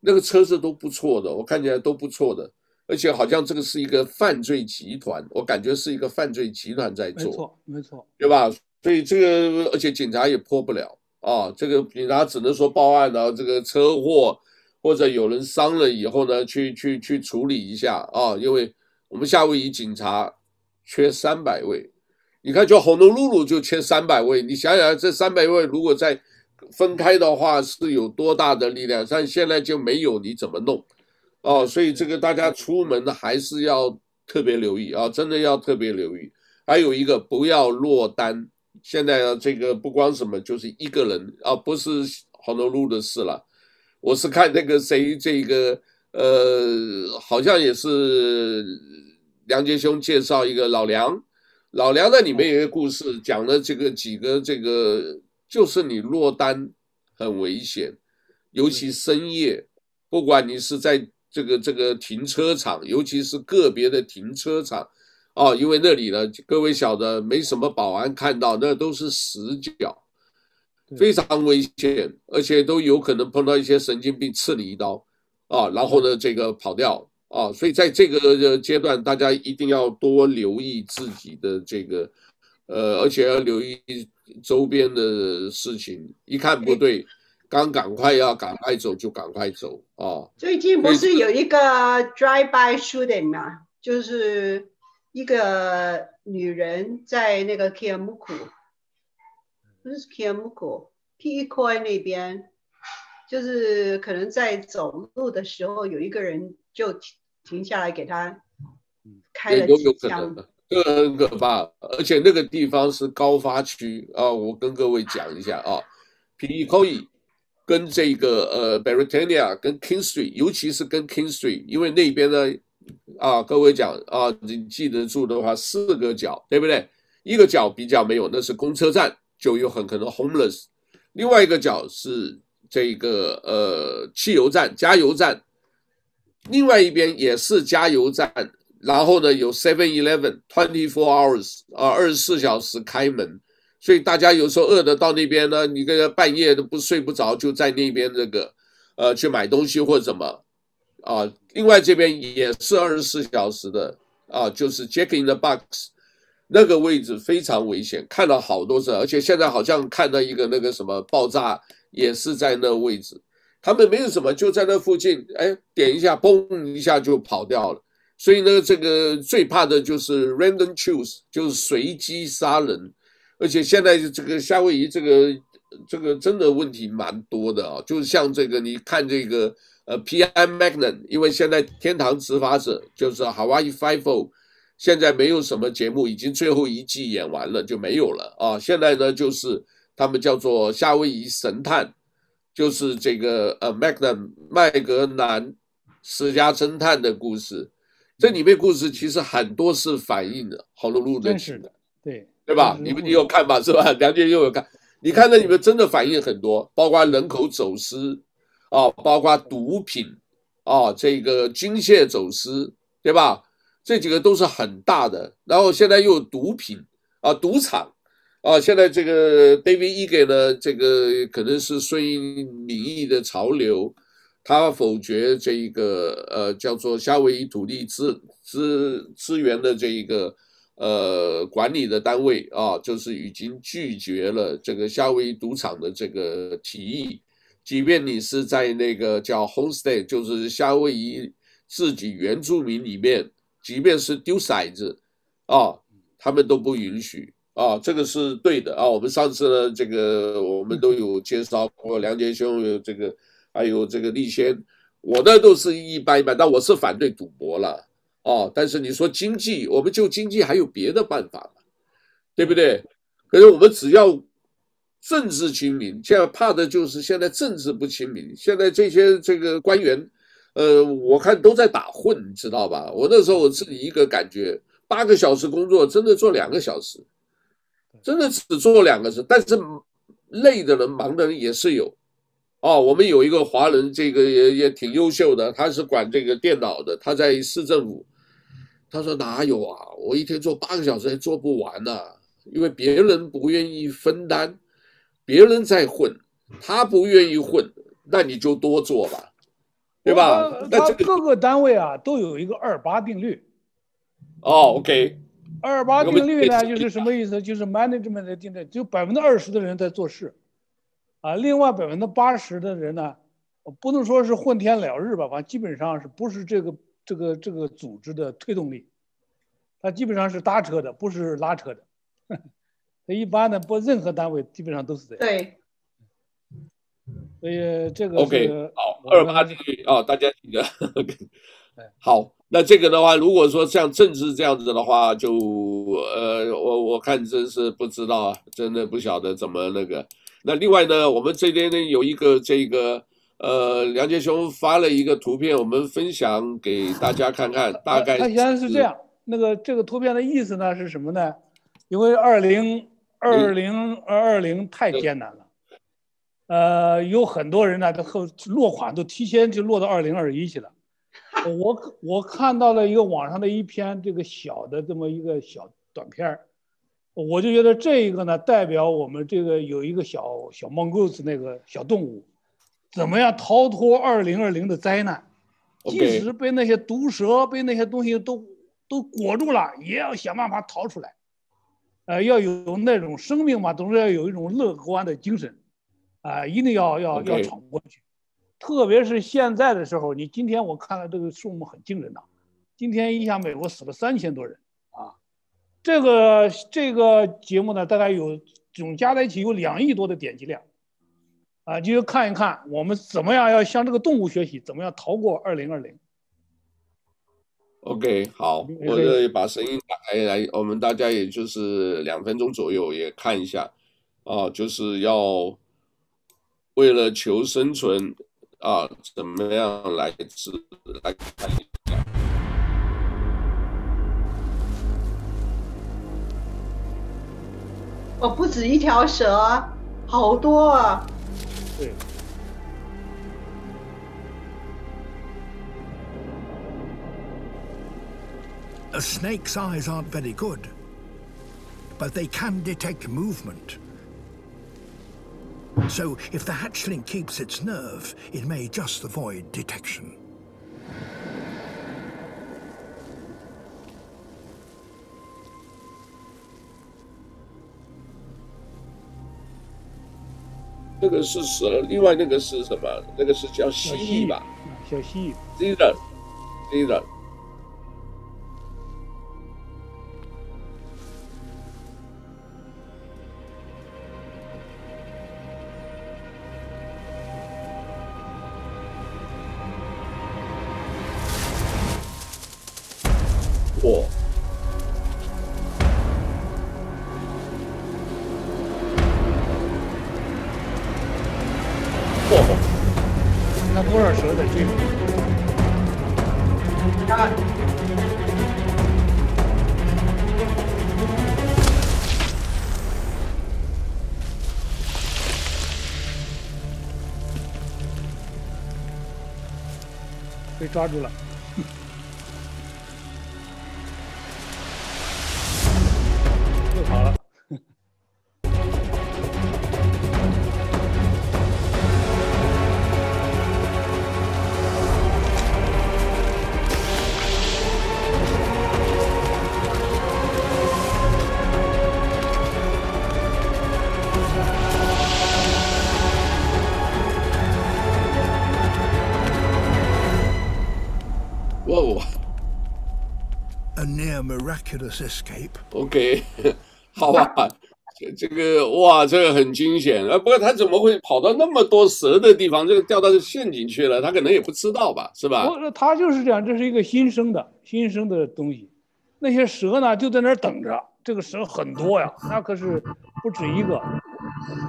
S1: 那个车子都不错的，我看起来都不错的，而且好像这个是一个犯罪集团，我感觉是一个犯罪集团在做，
S3: 没错，没错，
S1: 对吧？所以这个，而且警察也破不了啊，这个警察只能说报案，然后这个车祸或者有人伤了以后呢，去去去处理一下啊，因为我们夏威夷警察缺三百位。你看，就 Honolulu 就缺三百位，你想想，这三百位如果再分开的话，是有多大的力量？但现在就没有，你怎么弄？哦，所以这个大家出门还是要特别留意啊，真的要特别留意。还有一个，不要落单。现在呢，这个不光什么，就是一个人啊，不是 Honolulu 的事了。我是看那个谁，这个呃，好像也是梁杰兄介绍一个老梁。老梁在里面有一个故事，讲了这个几个这个，就是你落单很危险，尤其深夜，不管你是在这个这个停车场，尤其是个别的停车场，哦，因为那里呢，各位晓得没什么保安看到，那都是死角，非常危险，而且都有可能碰到一些神经病刺你一刀，啊，然后呢，这个跑掉。啊，所以在这个阶段，大家一定要多留意自己的这个，呃，而且要留意周边的事情。一看不对，刚赶快要赶快走就赶快走啊！
S2: 最近不是有一个 drive-by shooting 吗？就是一个女人在那个 Keamuku，不是 Keamuku，Pihoi 那边，就是可能在走路的时候有一个人就。停下来给她开了几枪，这个
S1: 很可怕，而且那个地方是高发区啊！我跟各位讲一下啊，Pihoi 跟这个呃 Beretania 跟 King Street，尤其是跟 King Street，因为那边呢啊，各位讲啊，你记得住的话，四个角对不对？一个角比较没有，那是公车站，就有很可能 homeless；另外一个角是这个呃汽油站、加油站。另外一边也是加油站，然后呢有 Seven Eleven twenty four hours 啊，二十四小时开门，所以大家有时候饿的到那边呢，你这个半夜都不睡不着，就在那边这个，呃，去买东西或者什么，啊，另外这边也是二十四小时的啊，就是 Jacking the Box 那个位置非常危险，看到好多次，而且现在好像看到一个那个什么爆炸也是在那位置。他们没有什么，就在那附近，哎，点一下，嘣一下就跑掉了。所以呢，这个最怕的就是 random choose，就是随机杀人。而且现在这个夏威夷这个这个真的问题蛮多的啊，就是像这个，你看这个呃 P.I. Magnum，因为现在天堂执法者就是 Hawaii Five-O，现在没有什么节目，已经最后一季演完了就没有了啊。现在呢，就是他们叫做夏威夷神探。就是这个呃，Magnum 麦格南私家侦探的故事，这里面故事其实很多是反映的 Honolulu 的，
S3: 的，对
S1: 对吧？你们你有看吧？是吧？梁杰又有看，你看那里面真的反映很多，包括人口走私啊，包括毒品啊，这个军械走私，对吧？这几个都是很大的。然后现在又有毒品啊，赌场啊，现在这个 David Ege 呢，这个可能是顺应民意的潮流，他否决这一个呃叫做夏威夷土地资资资源的这一个。呃，管理的单位啊，就是已经拒绝了这个夏威夷赌场的这个提议，即便你是在那个叫 homestay，就是夏威夷自己原住民里面，即便是丢骰子啊，他们都不允许啊，这个是对的啊。我们上次呢，这个我们都有介绍过，梁杰兄有这个，还有这个立先，我呢都是一般一般，但我是反对赌博了。哦，但是你说经济，我们就经济还有别的办法嘛，对不对？可是我们只要政治清明，现在怕的就是现在政治不清明。现在这些这个官员，呃，我看都在打混，你知道吧？我那时候我自己一个感觉，八个小时工作，真的做两个小时，真的只做两个小时，但是累的人、忙的人也是有。哦，我们有一个华人，这个也也挺优秀的，他是管这个电脑的，他在市政府。他说哪有啊，我一天做八个小时还做不完呢，因为别人不愿意分担，别人在混，他不愿意混，那你就多做吧，对吧？那这个
S3: 各个单位啊都有一个二八定律。
S1: 哦，OK。
S3: 二八定律呢，就是什么意思？就是 management 的定律，就百分之二十的人在做事。啊，另外百分之八十的人呢，不能说是混天了日吧，反正基本上是不是这个这个这个组织的推动力，他基本上是搭车的，不是拉车的。他一般的不任何单位基本上都是这样。
S2: 对。
S3: 所以这个
S1: OK 好，二八定律啊，大家记得。好，那这个的话，如果说像政治这样子的话，就呃，我我看真是不知道啊，真的不晓得怎么那个。那另外呢，我们这边呢有一个这个呃，梁杰兄发了一个图片，我们分享给大家看看。大概
S3: 他原来是这样，那个这个图片的意思呢是什么呢？因为二零二零二二零太艰难了，呃，有很多人呢都后落款都提前就落到二零二一去了。我我看到了一个网上的一篇这个小的这么一个小短片儿。我就觉得这一个呢，代表我们这个有一个小小 mongoose 那个小动物，怎么样逃脱二零二零的灾难？即使被那些毒蛇、被那些东西都都裹住了，也要想办法逃出来。呃，要有那种生命嘛，总是要有一种乐观的精神，啊，一定要要要闯过去。特别是现在的时候，你今天我看了这个数目很惊人呐，今天一下美国死了三千多人啊。这个这个节目呢，大概有总加在一起有两亿多的点击量，啊，就看一看我们怎么样要向这个动物学习，怎么样逃过二零二零。
S1: OK，好，我这里把声音打开来，我们大家也就是两分钟左右也看一下，啊，就是要为了求生存啊，怎么样来治来看一下。
S2: 哦，不止一条蛇，好多啊！
S3: 对。
S4: A snake's eyes aren't very good, but they can detect movement. So if the hatchling keeps its nerve, it may just avoid detection.
S1: 那个是蛇，另外那个是什么？那个是叫蜥蜴吧？
S3: 小蜥蜴。
S1: 是
S3: 抓住了，
S4: miraculous escape.
S1: OK，好吧，这这个哇，这个很惊险啊！不过他怎么会跑到那么多蛇的地方，这个掉到陷阱去了？他可能也不知道吧，是吧？
S3: 不，他就是这样，这是一个新生的新生的东西。那些蛇呢，就在那儿等着。这个蛇很多呀，那可是不止一个。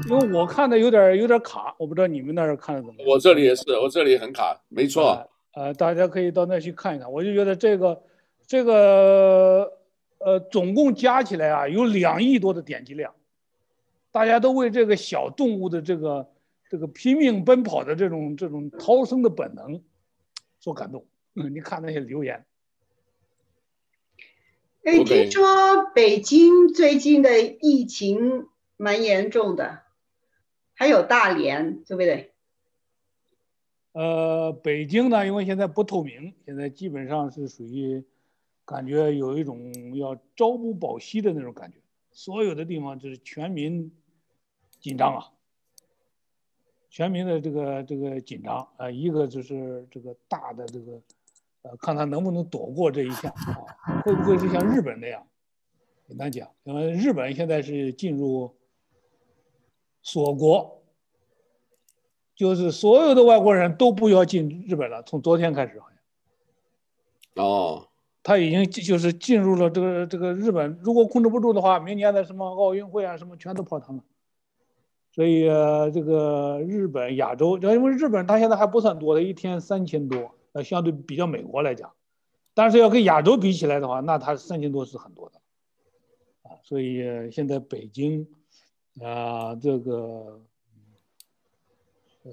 S3: 因为我看的有点有点卡，我不知道你们那儿看的怎么样？
S1: 我这里也是，我这里很卡，没错。
S3: 呃，呃，大家可以到那去看一看。我就觉得这个。这个呃，总共加起来啊，有两亿多的点击量，大家都为这个小动物的这个这个拼命奔跑的这种这种逃生的本能所感动。嗯，你看那些留言。
S2: 哎，听说北京最近的疫情蛮严重的，还有大连，对不对？
S3: 呃，北京呢，因为现在不透明，现在基本上是属于。感觉有一种要朝不保夕的那种感觉，所有的地方就是全民紧张啊，全民的这个这个紧张啊，一个就是这个大的这个，呃，看他能不能躲过这一下啊，会不会是像日本那样？很难讲，因为日本现在是进入锁国，就是所有的外国人都不要进日本了，从昨天开始好像。
S1: 哦。
S3: 他已经就是进入了这个这个日本，如果控制不住的话，明年的什么奥运会啊什么全都泡汤了。所以这个日本、亚洲，因为日本它现在还不算多的，一天三千多，呃，相对比较美国来讲，但是要跟亚洲比起来的话，那它三千多是很多的，啊，所以现在北京啊，这个呃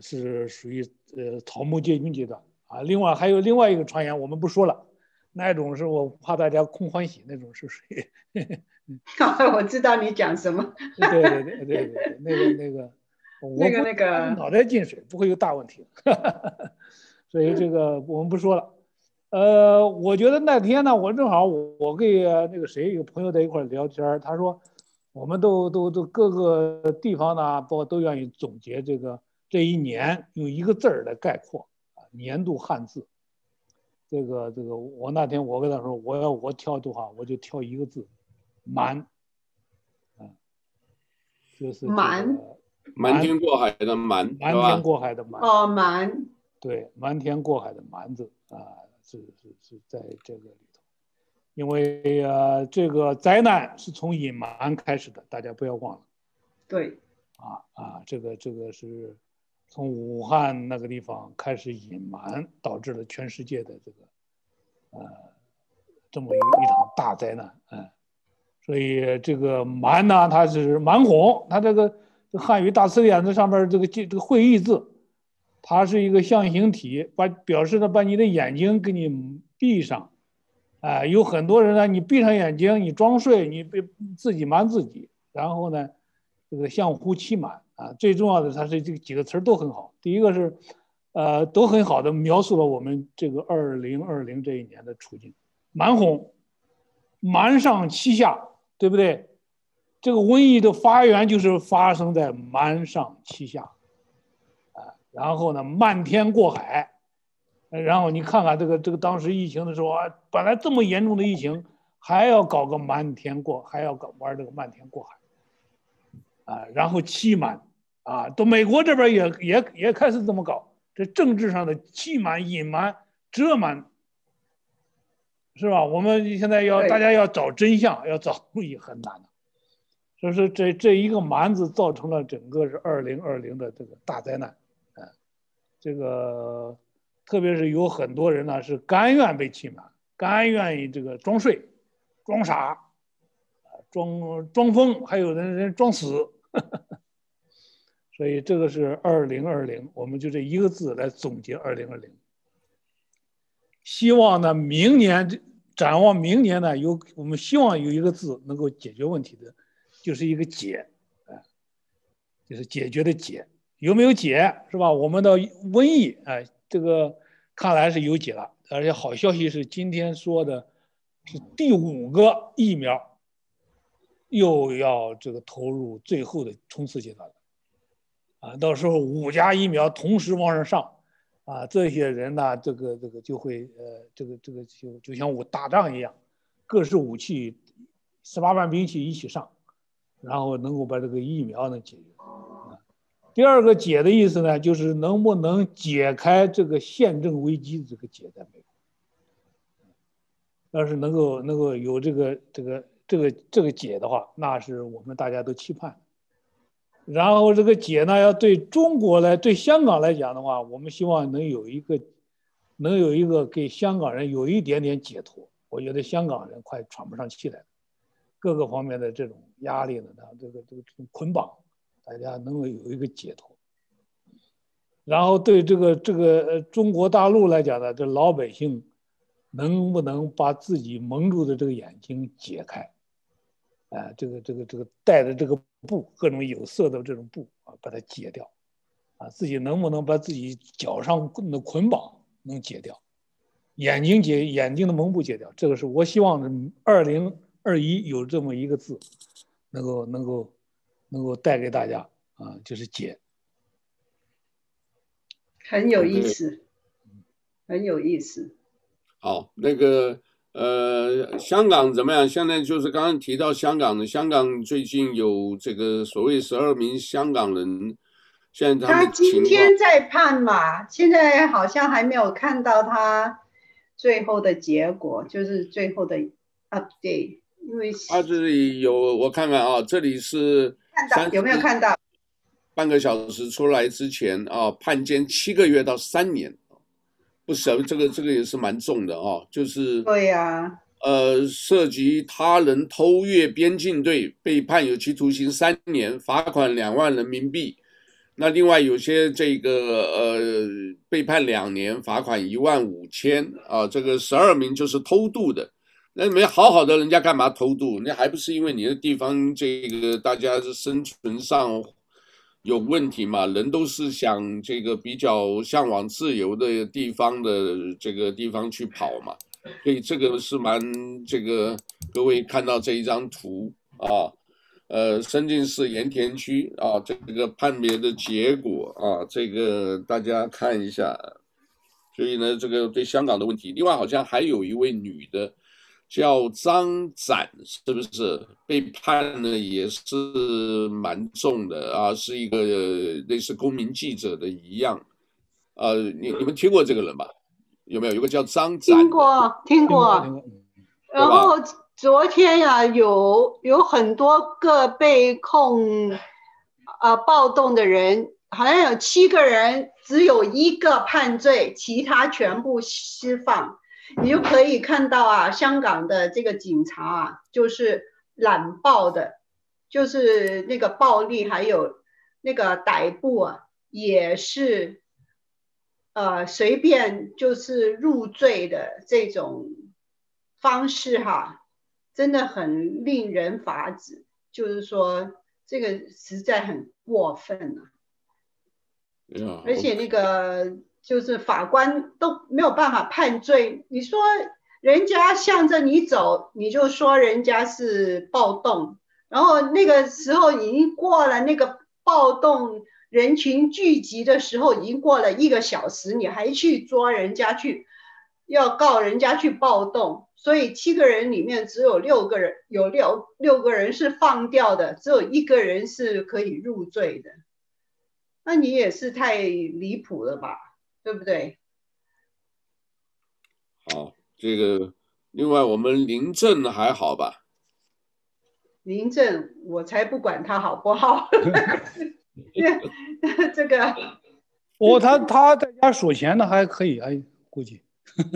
S3: 是属于呃草木皆兵阶段啊。另外还有另外一个传言，我们不说了。那种是我怕大家空欢喜，那种是谁？
S2: 我知道你讲什么。
S3: 对对对对对对，那个 那个，
S2: 那个那个
S3: 脑袋进水不会有大问题。所以这个我们不说了。呃，我觉得那天呢，我正好我我跟那个谁有朋友在一块聊天，他说我们都都都各个地方呢，包括都愿意总结这个这一年用一个字儿来概括啊，年度汉字。这个这个，我那天我跟他说，我要我挑的话，我就挑一个字，瞒，嗯，就是
S2: 瞒，
S1: 瞒天过海的瞒，
S3: 瞒天过海的瞒，
S2: 哦，瞒，
S3: 对，瞒天过海的瞒字啊，是是是在这个里头，因为呃，这个灾难是从隐瞒开始的，大家不要忘了，
S2: 对，
S3: 啊啊，这个这个是。从武汉那个地方开始隐瞒，导致了全世界的这个，呃，这么一一场大灾难，嗯，所以这个瞒呢，它是瞒哄，它这个汉语大词典这上面这个这个会意字，它是一个象形体，把表示的把你的眼睛给你闭上，啊、有很多人呢，你闭上眼睛，你装睡，你别自己瞒自己，然后呢，这个相互欺瞒。啊，最重要的，它是这几个词儿都很好。第一个是，呃，都很好的描述了我们这个二零二零这一年的处境。瞒哄，瞒上欺下，对不对？这个瘟疫的发源就是发生在瞒上欺下，啊，然后呢，瞒天过海，然后你看看这个这个当时疫情的时候啊，本来这么严重的疫情，还要搞个瞒天过，还要搞玩这个瞒天过海。啊，然后欺瞒，啊，到美国这边也也也开始这么搞，这政治上的欺瞒、隐瞒、遮瞒，是吧？我们现在要大家要找真相，要找也很难的，所以说这这一个瞒子造成了整个是二零二零的这个大灾难，啊，这个特别是有很多人呢是甘愿被欺瞒，甘愿意这个装睡、装傻。装装疯，还有的人装死，所以这个是二零二零，我们就这一个字来总结二零二零。希望呢，明年展望明年呢，有我们希望有一个字能够解决问题的，就是一个解，啊，就是解决的解，有没有解是吧？我们的瘟疫，哎，这个看来是有解了，而且好消息是今天说的是第五个疫苗又要这个投入最后的冲刺阶段了，啊，到时候五家疫苗同时往上上。啊，这些人呢，这个这个就会呃，这个这个就就像我打仗一样，各式武器，十八般兵器一起上，然后能够把这个疫苗能解决。啊，第二个解的意思呢，就是能不能解开这个宪政危机这个解在美国。要是能够能够有这个这个这个这个解的话，那是我们大家都期盼。然后这个解呢，要对中国来，对香港来讲的话，我们希望能有一个，能有一个给香港人有一点点解脱。我觉得香港人快喘不上气来了，各个方面的这种压力呢，这个这个这种捆绑，大家能够有一个解脱。然后对这个这个呃中国大陆来讲呢，这老百姓能不能把自己蒙住的这个眼睛解开？啊，这个这个这个带的这个布，各种有色的这种布啊，把它解掉，啊，自己能不能把自己脚上的捆绑能解掉，眼睛解眼睛的蒙布解掉，这个是我希望二零二一有这么一个字，能够能够能够带给大家啊，就是解，
S2: 很有意思，很有意思。
S1: 好，那个。呃，香港怎么样？现在就是刚刚提到香港的，香港最近有这个所谓十二名香港人，现在他，
S2: 他今天在判嘛，现在好像还没有看到他最后的结果，就是最后的 update，因为
S1: 他这里有我看看啊，这里是
S2: 看到有没有看到？
S1: 半个小时出来之前啊，判监七个月到三年。不小，这个这个也是蛮重的啊，就是
S2: 对呀，
S1: 呃，涉及他人偷越边境罪，被判有期徒刑三年，罚款两万人民币。那另外有些这个呃，被判两年，罚款一万五千啊。这个十二名就是偷渡的，那没好好的人家干嘛偷渡？那还不是因为你的地方这个大家是生存上。有问题嘛？人都是想这个比较向往自由的地方的这个地方去跑嘛，所以这个是蛮这个各位看到这一张图啊，呃，深圳市盐田区啊，这个判别的结果啊，这个大家看一下。所以呢，这个对香港的问题，另外好像还有一位女的。叫张展，是不是被判的也是蛮重的啊？是一个类似公民记者的一样，呃，你你们听过这个人吧？有没有？有个叫张展，
S2: 听过，听过。然后昨天呀、啊，有有很多个被控啊、呃、暴动的人，好像有七个人，只有一个判罪，其他全部释放。你就可以看到啊，香港的这个警察啊，就是滥暴的，就是那个暴力，还有那个逮捕啊，也是呃随便就是入罪的这种方式哈，真的很令人发指。就是说，这个实在很过分了。
S1: Okay.
S2: 而且那个。就是法官都没有办法判罪，你说人家向着你走，你就说人家是暴动，然后那个时候已经过了那个暴动人群聚集的时候，已经过了一个小时，你还去抓人家去，要告人家去暴动，所以七个人里面只有六个人，有六六个人是放掉的，只有一个人是可以入罪的，那你也是太离谱了吧？对不对？
S1: 好，这个另外我们林郑还好吧？
S2: 林郑我才不管他好不好，这个
S3: 哦，他他在家数钱呢，还可以，哎，估计。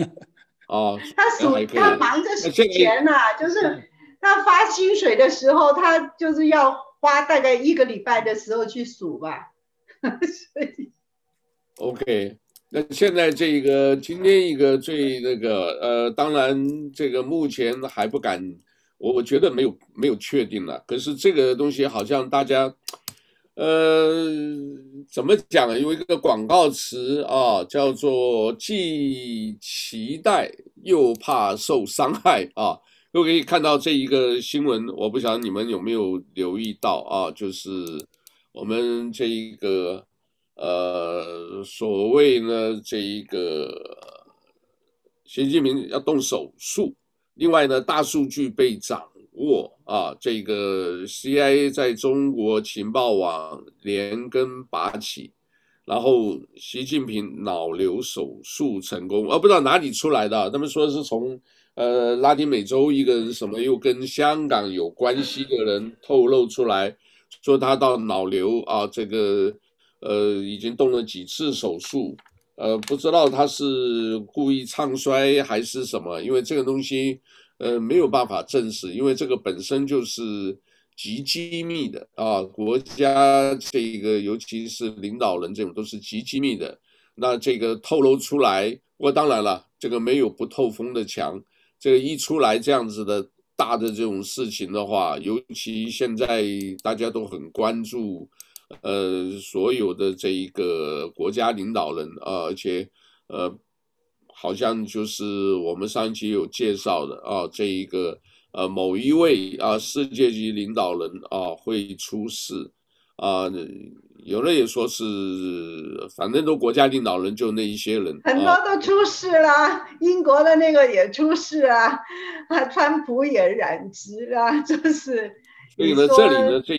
S1: 哦，
S2: 他数他忙着数钱呢、啊，就是他发薪水的时候，他就是要花大概一个礼拜的时候去数吧。所以
S1: OK。那现在这个今天一个最那个呃，当然这个目前还不敢，我我觉得没有没有确定了。可是这个东西好像大家，呃，怎么讲？有一个广告词啊，叫做既期待又怕受伤害啊。又可以看到这一个新闻，我不晓得你们有没有留意到啊？就是我们这一个。呃，所谓呢，这一个习近平要动手术，另外呢，大数据被掌握啊，这个 CIA 在中国情报网连根拔起，然后习近平脑瘤手术成功，啊，不知道哪里出来的，他们说是从呃拉丁美洲一个什么又跟香港有关系的人透露出来，说他到脑瘤啊这个。呃，已经动了几次手术，呃，不知道他是故意唱衰还是什么，因为这个东西，呃，没有办法证实，因为这个本身就是极机密的啊，国家这个尤其是领导人这种都是极机密的，那这个透露出来，不过当然了，这个没有不透风的墙，这个一出来这样子的大的这种事情的话，尤其现在大家都很关注。呃，所有的这一个国家领导人啊，而且呃，好像就是我们上一期有介绍的啊，这一个呃某一位啊世界级领导人啊会出事啊，有的也说是，反正都国家领导人就那一些人，
S2: 很多都出事了，啊，英国的那个也出事啊，啊，川普也染指啊，就是。
S1: 所以呢，这里呢这。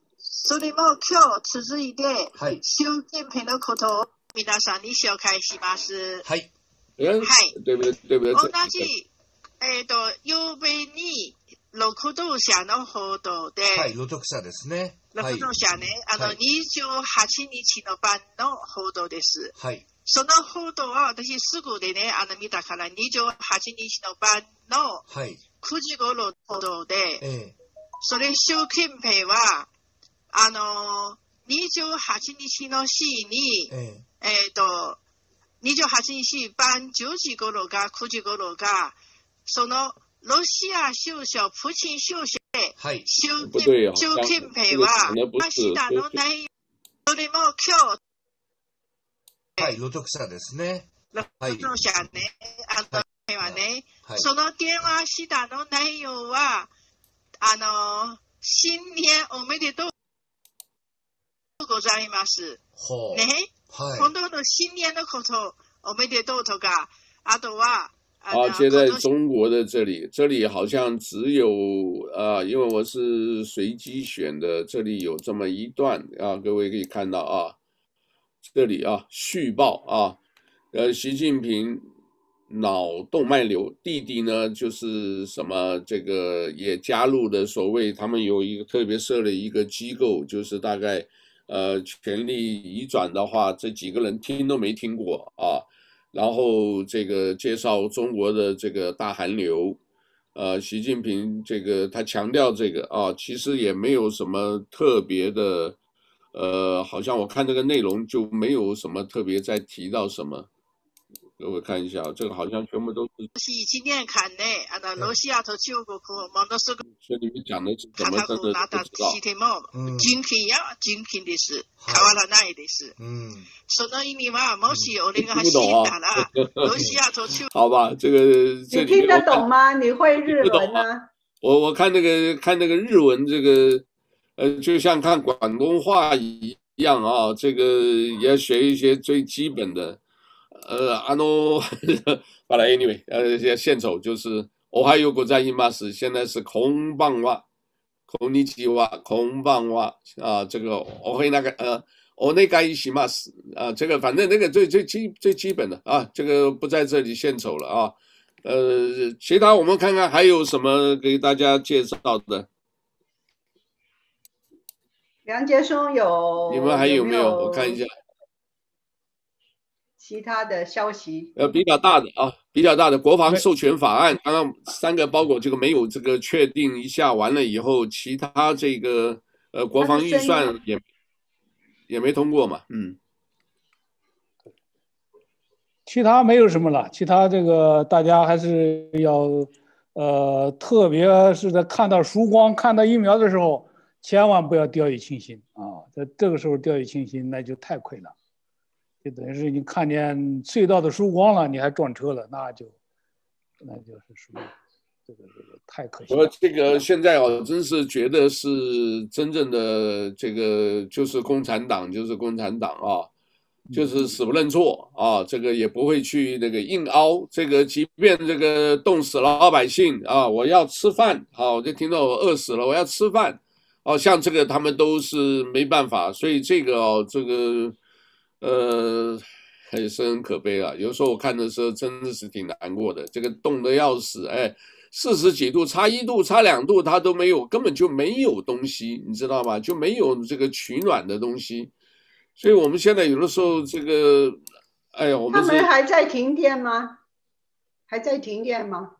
S5: それも今日続いて、はい、习近平のことを皆さんに绍介します。
S1: はい。
S5: はい。同じ、えっ、ー、と、曜日に、労働者の报道で、
S6: はい、労働者ですね。
S5: 労働者ね、はい、あの、28日の晩の报道です。
S6: はい。
S5: その报道は私すぐでね、あの、见たから、28日の晩の9时顷の报道で、はい、ええ、それ、习近平は、あのー、28日の日に、ええ。えー、と、28日晩10时顷か9时顷か、その、ロシア首相、プーチン首相で、
S6: はい、
S5: 习近习近平は、明日の内容、それも今日、
S6: はい、労働者ですね。
S5: 労働者ね、あの、はね、はい、その电话したの内容は、あの、新年おめでとうございます。ね、
S6: はい、
S5: 本当の新年のこと、おめでとうとか、あとは、
S1: 啊，现在中国的这里，这里好像只有啊，因为我是随机选的，这里有这么一段啊，各位可以看到啊，这里啊，续报啊，呃，习近平脑动脉瘤，弟弟呢就是什么这个也加入了所谓他们有一个特别设了一个机构，就是大概 呃权力移转的话，这几个人听都没听过啊。然后这个介绍中国的这个大寒流，呃，习近平这个他强调这个啊，其实也没有什么特别的，呃，好像我看这个内容就没有什么特别在提到什么。给我看一下，这个好像全部都是。
S5: 是今年看的，啊，那罗西亚和中国和蒙多斯克。
S1: 所以你们讲的是怎么真的不知道？
S5: 嗯。精品呀，精品的是，変わらないです。嗯。その意味はもし俺が死んだら，罗西亚和中。
S1: 好吧，这个。
S2: 你听得懂吗？你会日文吗？
S1: 我我看那个看那个日文，这个呃，就像看广东话一样啊，这个也要学一些最基本的。 呃，阿诺，好了，anyway，呃，现献丑就是，我还有个在伊玛斯，现在是空棒哇，空尼基哇，空棒哇，啊，这个我会那个呃，我，那该一起嘛死啊，这个反正那个最最基最基本的啊，这个不在这里献丑了啊。呃，其他我们看看还有什么给大家介绍的。
S2: 梁杰松有，
S1: 你们还有没有？我看一下。
S2: 其他的消息，
S1: 呃，比较大的啊，比较大的国防授权法案，刚刚三个包裹这个没有这个确定一下完了以后，其他这个呃国防预算也也没通过嘛，嗯，
S3: 其他没有什么了，其他这个大家还是要呃，特别是在看到曙光、看到疫苗的时候，千万不要掉以轻心啊，在这个时候掉以轻心，那就太亏了。就等于是你看见隧道的曙光了，你还撞车了，那就那就是属于这个这个太可惜了。
S1: 我这个现在哦，真是觉得是真正的这个就是共产党，就是共产党啊，就是死不认错啊，这个也不会去那个硬凹，这个即便这个冻死了老百姓啊，我要吃饭，啊，我就听到我饿死了，我要吃饭，哦，像这个他们都是没办法，所以这个哦，这个。呃，还是很可悲啊。有时候我看的时候真的是挺难过的。这个冻得要死，哎，四十几度，差一度，差两度，它都没有，根本就没有东西，你知道吗？就没有这个取暖的东西。所以我们现在有的时候这个，哎呀，我们
S2: 他们还在停电吗？还在停电吗？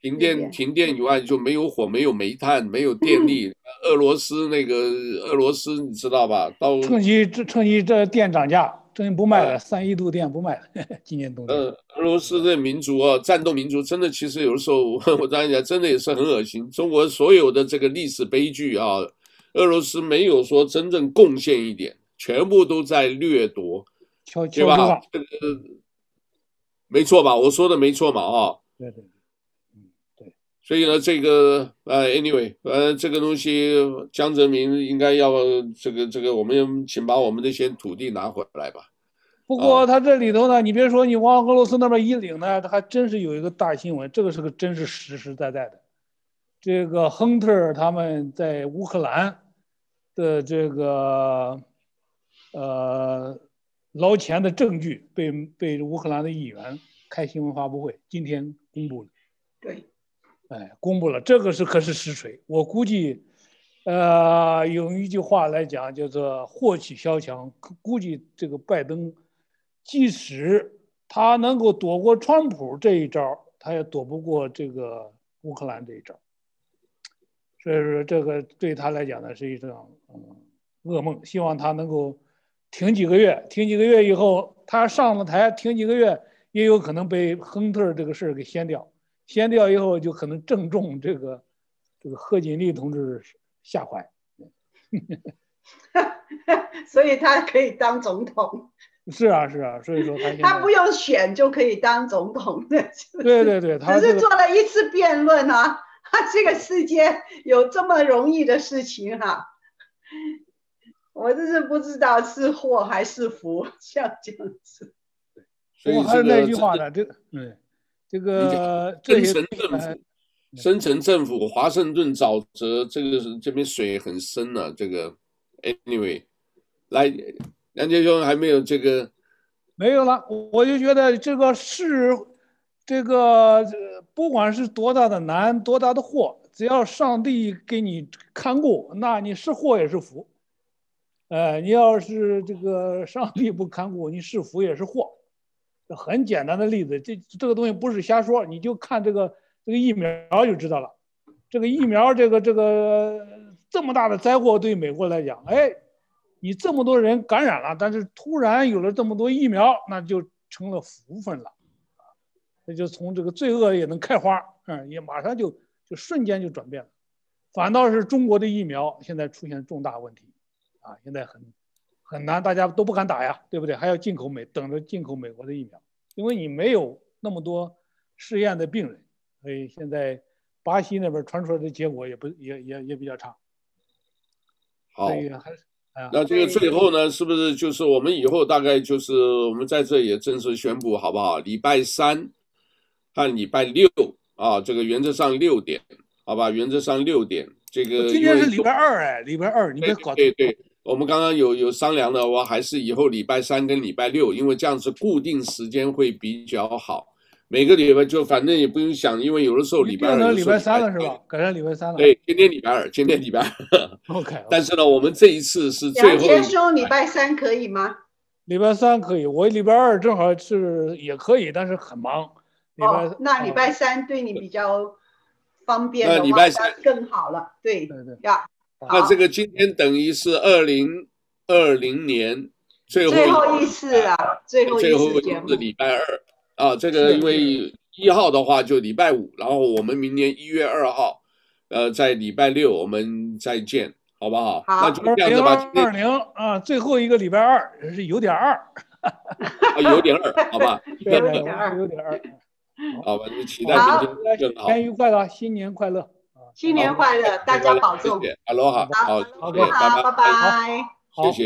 S1: 停电，停电以外就没有火，没有煤炭，没有电力。嗯、俄罗斯那个俄罗斯，你知道吧？到
S3: 趁机这趁机这电涨价。真不卖了，三亿度电不卖了。今年冬天，
S1: 呃，俄罗斯的民族啊，战斗民族，真的，其实有的时候，我这样讲，真的也是很恶心。中国所有的这个历史悲剧啊，俄罗斯没有说真正贡献一点，全部都在掠夺，对吧？这个没错吧？我说的没错嘛？啊，
S3: 对对。
S1: 所以呢，这个呃，anyway，呃，这个东西，江泽民应该要这个这个，我们请把我们这些土地拿回来吧。
S3: 不过他这里头呢，你别说你往俄罗斯那边一领呢，他还真是有一个大新闻，这个是个真是实实在在的。这个亨特他们在乌克兰的这个呃捞钱的证据被被乌克兰的议员开新闻发布会，今天公布了。
S2: 对。
S3: 哎，公布了，这个是可是实锤。我估计，呃，用一句话来讲，叫做祸起萧墙。估计这个拜登，即使他能够躲过川普这一招，他也躲不过这个乌克兰这一招。所以说，这个对他来讲呢，是一场嗯噩梦。希望他能够挺几个月，挺几个月以后，他上了台，挺几个月，也有可能被亨特这个事儿给掀掉。掀掉以后，就可能正中这个这个贺锦丽同志下怀，
S2: 所以他可以当总统。
S3: 是啊，是啊，所以说他
S2: 他不用选就可以当总统的。
S3: 对对对，他、
S2: 这个、只是做了一次辩论啊，他这个世界有这么容易的事情哈、啊，我真是不知道是祸还是福，像这样子。
S3: 我还是那句话呢，这个嗯。这个
S1: 深层政府，深层政府，华盛顿沼泽，这个是这边水很深呢、啊。这个，anyway，来，梁杰兄还没有这个，
S3: 没有了。我就觉得这个是，这个不管是多大的难，多大的祸，只要上帝给你看顾，那你是祸也是福。呃，你要是这个上帝不看顾，你是福也是祸。很简单的例子，这这个东西不是瞎说，你就看这个这个疫苗就知道了。这个疫苗，这个这个这么大的灾祸对美国来讲，哎，你这么多人感染了，但是突然有了这么多疫苗，那就成了福分了，啊，那就从这个罪恶也能开花，嗯，也马上就就瞬间就转变了。反倒是中国的疫苗现在出现重大问题，啊，现在很。很难，大家都不敢打呀，对不对？还要进口美，等着进口美国的疫苗，因为你没有那么多试验的病人，所以现在巴西那边传出来的结果也不也也也比较差。
S1: 好，那这个最后呢，是不是就是我们以后大概就是我们在这也正式宣布好不好？礼拜三和礼拜六啊，这个原则上六点，好吧？原则上六点，这个
S3: 今天是礼拜二哎，礼拜二你别搞。
S1: 对对。对我们刚刚有有商量的，我还是以后礼拜三跟礼拜六，因为这样子固定时间会比较好。每个礼拜就反正也不用想，因为有的时候礼拜二、
S3: 礼拜三了是吧？改成礼拜三了。
S1: 对，今天礼拜二，今天礼拜二。
S3: OK。
S1: 但是呢，我们这一次是最后。
S2: 杨先生，礼拜三可以吗？
S3: 礼拜三可以，我礼拜二正好是也可以，但是很忙。礼拜、
S2: 哦、那礼拜三对你比较方便
S1: 的话，那礼拜三
S2: 更好了。对对对呀。
S1: 那这个今天等于是二零二零年最后
S2: 最后一次啊，最后一次
S1: 是礼拜二。啊，这个因为一号的话就礼拜五，然后我们明年一月二号，呃，在礼拜六我们再见，好不好？
S2: 好，
S1: 那就这样子吧。
S3: 二零啊，最后一个礼拜二是有点二，
S1: 啊，有点二，好吧？
S3: 有点二，有点二。
S1: 好吧，就期待明天更好。
S3: 天愉快乐，新年快乐，
S2: 新年快乐，大家保重。
S1: 哈喽哈，好，OK，
S2: 好，拜拜。
S1: 谢谢。